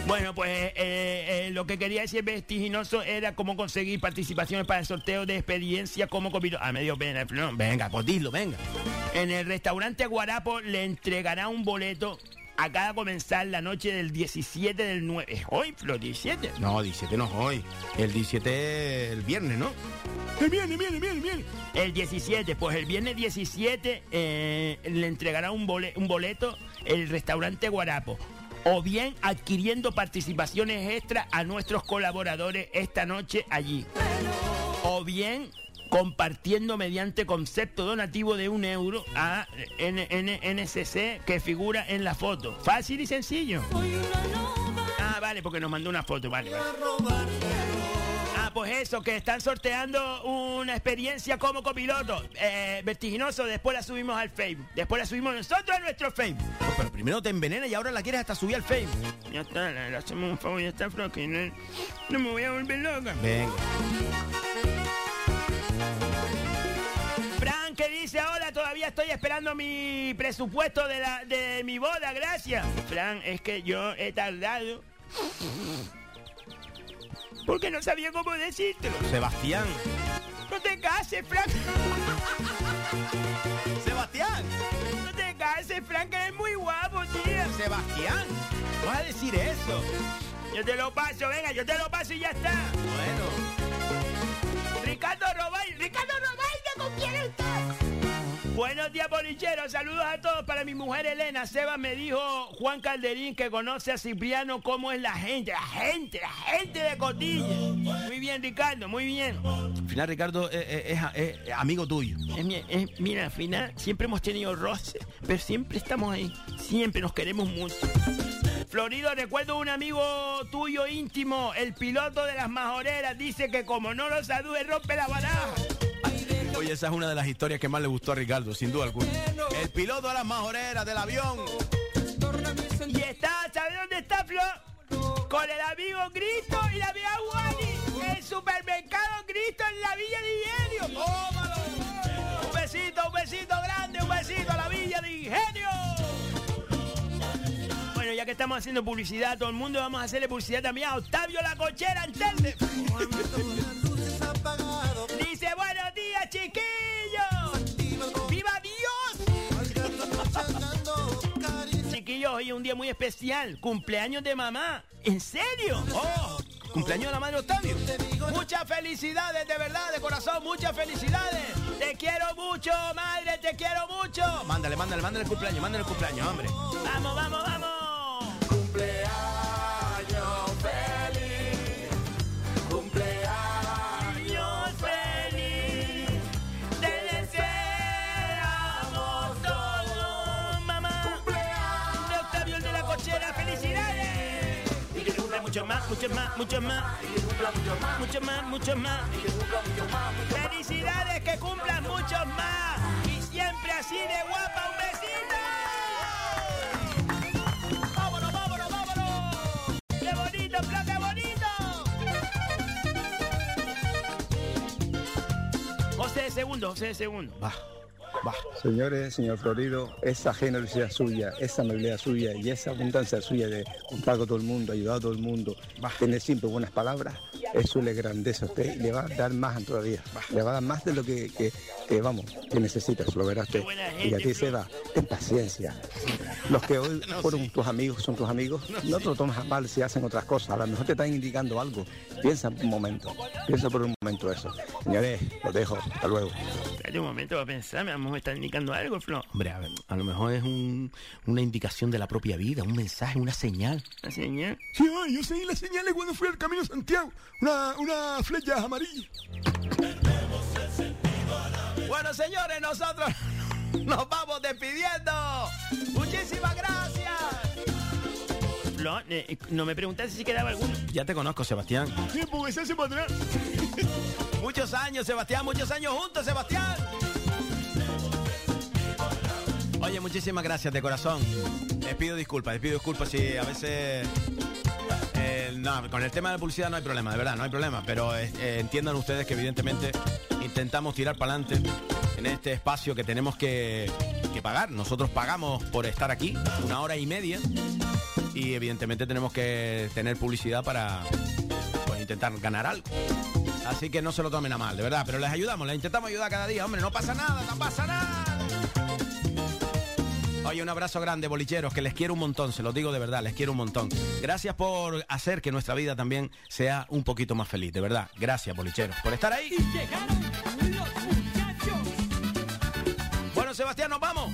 Bueno, pues eh, eh, lo que quería decir vertiginoso era cómo conseguir participaciones para el sorteo de experiencia como copiloto. Ah, me dio pena, no, venga, pues dilo, venga. En el restaurante Guarapo le entregará un boleto a cada comenzar la noche del 17 del 9. ¿Es hoy, Flor? ¿17? No, 17 no es hoy. El 17 es el viernes, ¿no? El viernes, viene, viene, viene. El 17, pues el viernes 17 eh, le entregará un, un boleto el restaurante Guarapo. O bien adquiriendo participaciones extra a nuestros colaboradores esta noche allí. O bien compartiendo mediante concepto donativo de un euro a N- N- NSC que figura en la foto. Fácil y sencillo. Ah, vale, porque nos mandó una foto, vale, vale. Pues eso, que están sorteando una experiencia como copiloto. Eh, vertiginoso, después la subimos al Facebook. Después la subimos nosotros a nuestro Facebook. No, pero primero te envenena y ahora la quieres hasta subir al Facebook. Ya está, le, le hacemos un favor, ya está, Flo, que no, no me voy a volver loca. Venga. Fran, que dice, hola, todavía estoy esperando mi presupuesto de, la, de mi boda, gracias. Fran, es que yo he tardado. Porque no sabía cómo decírtelo. Sebastián. No te cases, Fran. Sebastián. No te cases, Fran, que eres muy guapo, tía. Sebastián. ¿Vas a decir eso? Yo te lo paso, venga, yo te lo paso y ya está. Bueno. Ricardo Robay, Ricardo Robay, ¿con quién estás? Buenos días, bolicheros. Saludos a todos para mi mujer Elena. Seba me dijo Juan Calderín que conoce a Cipriano cómo es la gente, la gente, la gente de Cotilla. Muy bien, Ricardo, muy bien. Al final, Ricardo eh, eh, es, es amigo tuyo. Mi- mira, al final siempre hemos tenido roce, pero siempre estamos ahí. Siempre nos queremos mucho. Florido, recuerdo un amigo tuyo íntimo, el piloto de las majoreras, dice que como no lo salude rompe la baraja. Oye, esa es una de las historias que más le gustó a Ricardo, sin duda alguna. El piloto de las majoreras del avión. Y está, ¿sabes dónde está Flor? Con el amigo Cristo y la amiga Wally. El supermercado Cristo en la Villa de Ingenio. ¡Tómalo! Un besito, un besito grande, un besito a la Villa de Ingenio. Bueno, ya que estamos haciendo publicidad a todo el mundo, vamos a hacerle publicidad también a Octavio La Cochera, ¿entiendes? Dice, buenos chiquillos. ¡Viva Dios! Chiquillos, hoy es un día muy especial. Cumpleaños de mamá. ¿En serio? ¡Oh! Cumpleaños de la madre Octavio. Muchas felicidades, de verdad, de corazón, muchas felicidades. Te quiero mucho, madre, te quiero mucho. Mándale, mándale, mándale el cumpleaños, mándale el cumpleaños, hombre. Vamos, vamos, vamos. Cumpleaños mucho más, mucho más, mucho más. Mucho más, mucho más. Felicidades, que cumplan muchos más. Y siempre así de guapa, un besito. Vámonos, vámonos, vámonos. Qué bonito, Flo, qué bonito. José de segundo, José de segundo. Va, Señores, señor Florido, esa generosidad suya, esa amabilidad suya y esa abundancia suya de juntar con todo el mundo, ayudar a todo el mundo, tener siempre buenas palabras, eso le grandece a usted y le va a dar más todavía. Le va a dar más de lo que, que- que, vamos, que necesita, eso lo verá usted. Y a ti, Seba, ten paciencia. Los que hoy fueron tus amigos son tus amigos, no te lo tomes a mal si hacen otras cosas, a lo mejor te están indicando algo. Piensa un momento, piensa por un momento eso. Señores, los dejo, hasta luego. Espérate un momento para pensar, mi amor está indicando algo, Flo. Hombre, a, ver, a lo mejor es un- una indicación de la propia vida, un mensaje, una señal. ¿Una señal? Sí, ay, yo seguí las señales cuando fui al Camino Santiago. Una, una flecha amarilla. Bueno, señores, nosotros nos vamos despidiendo. Muchísimas gracias. Flo, eh, no me preguntaste si quedaba alguno. Ya te conozco, Sebastián. Sí, porque se hace para atrás. Muchos años, Sebastián, muchos años juntos, Sebastián. Oye, muchísimas gracias de corazón. Les pido disculpas, les pido disculpas si a veces... eh, no, con el tema de la publicidad no hay problema, de verdad, no hay problema. Pero eh, eh, entiendan ustedes que evidentemente intentamos tirar para adelante en este espacio que tenemos que, que pagar. Nosotros pagamos por estar aquí una hora y media. Y evidentemente tenemos que tener publicidad para pues, intentar ganar algo. Así que no se lo tomen a mal, de verdad, pero les ayudamos, les intentamos ayudar cada día, hombre, no pasa nada, no pasa nada. Oye, un abrazo grande, bolicheros, que les quiero un montón, se los digo de verdad, les quiero un montón. Gracias por hacer que nuestra vida también sea un poquito más feliz, de verdad. Gracias, bolicheros, por estar ahí. Bueno, Sebastián, nos vamos.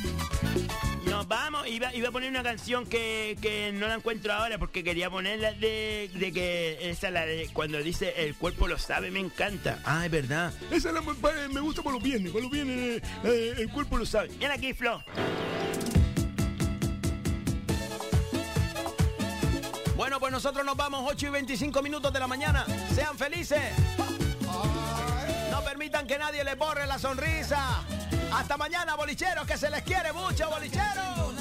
Nos vamos, iba, iba a poner una canción que, que no la encuentro ahora porque quería ponerla de, de que esa la de cuando dice el cuerpo lo sabe, me encanta. Ah, es verdad. Esa la, me gusta por los viernes, por los viernes eh, el cuerpo lo sabe. Ven aquí, Flo. Bueno, pues nosotros nos vamos 8 y 25 minutos de la mañana. Sean felices. No permitan que nadie les borre la sonrisa. Hasta mañana, bolicheros, que se les quiere mucho, bolicheros.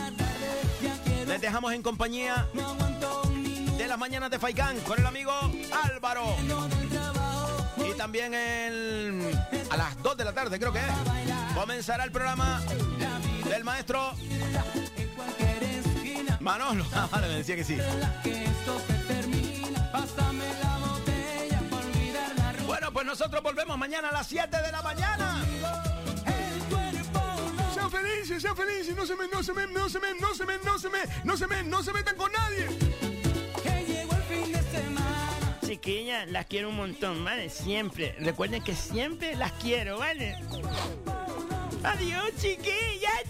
Les dejamos en compañía de las mañanas de Faikán con el amigo Álvaro. Y también el, a las 2 de la tarde, creo que es, comenzará el programa del maestro Manolo. Ah, vale, me decía que sí. Bueno, pues nosotros volvemos mañana a las 7 de la mañana. Sean felices, sean felices, no se me, no se me, no se me, no se me, no se me, no se me, no se metan con nadie. Chiquillas, las quiero un montón, ¿vale? Siempre. Recuerden que siempre las quiero, ¿vale? Adiós, chiquillas,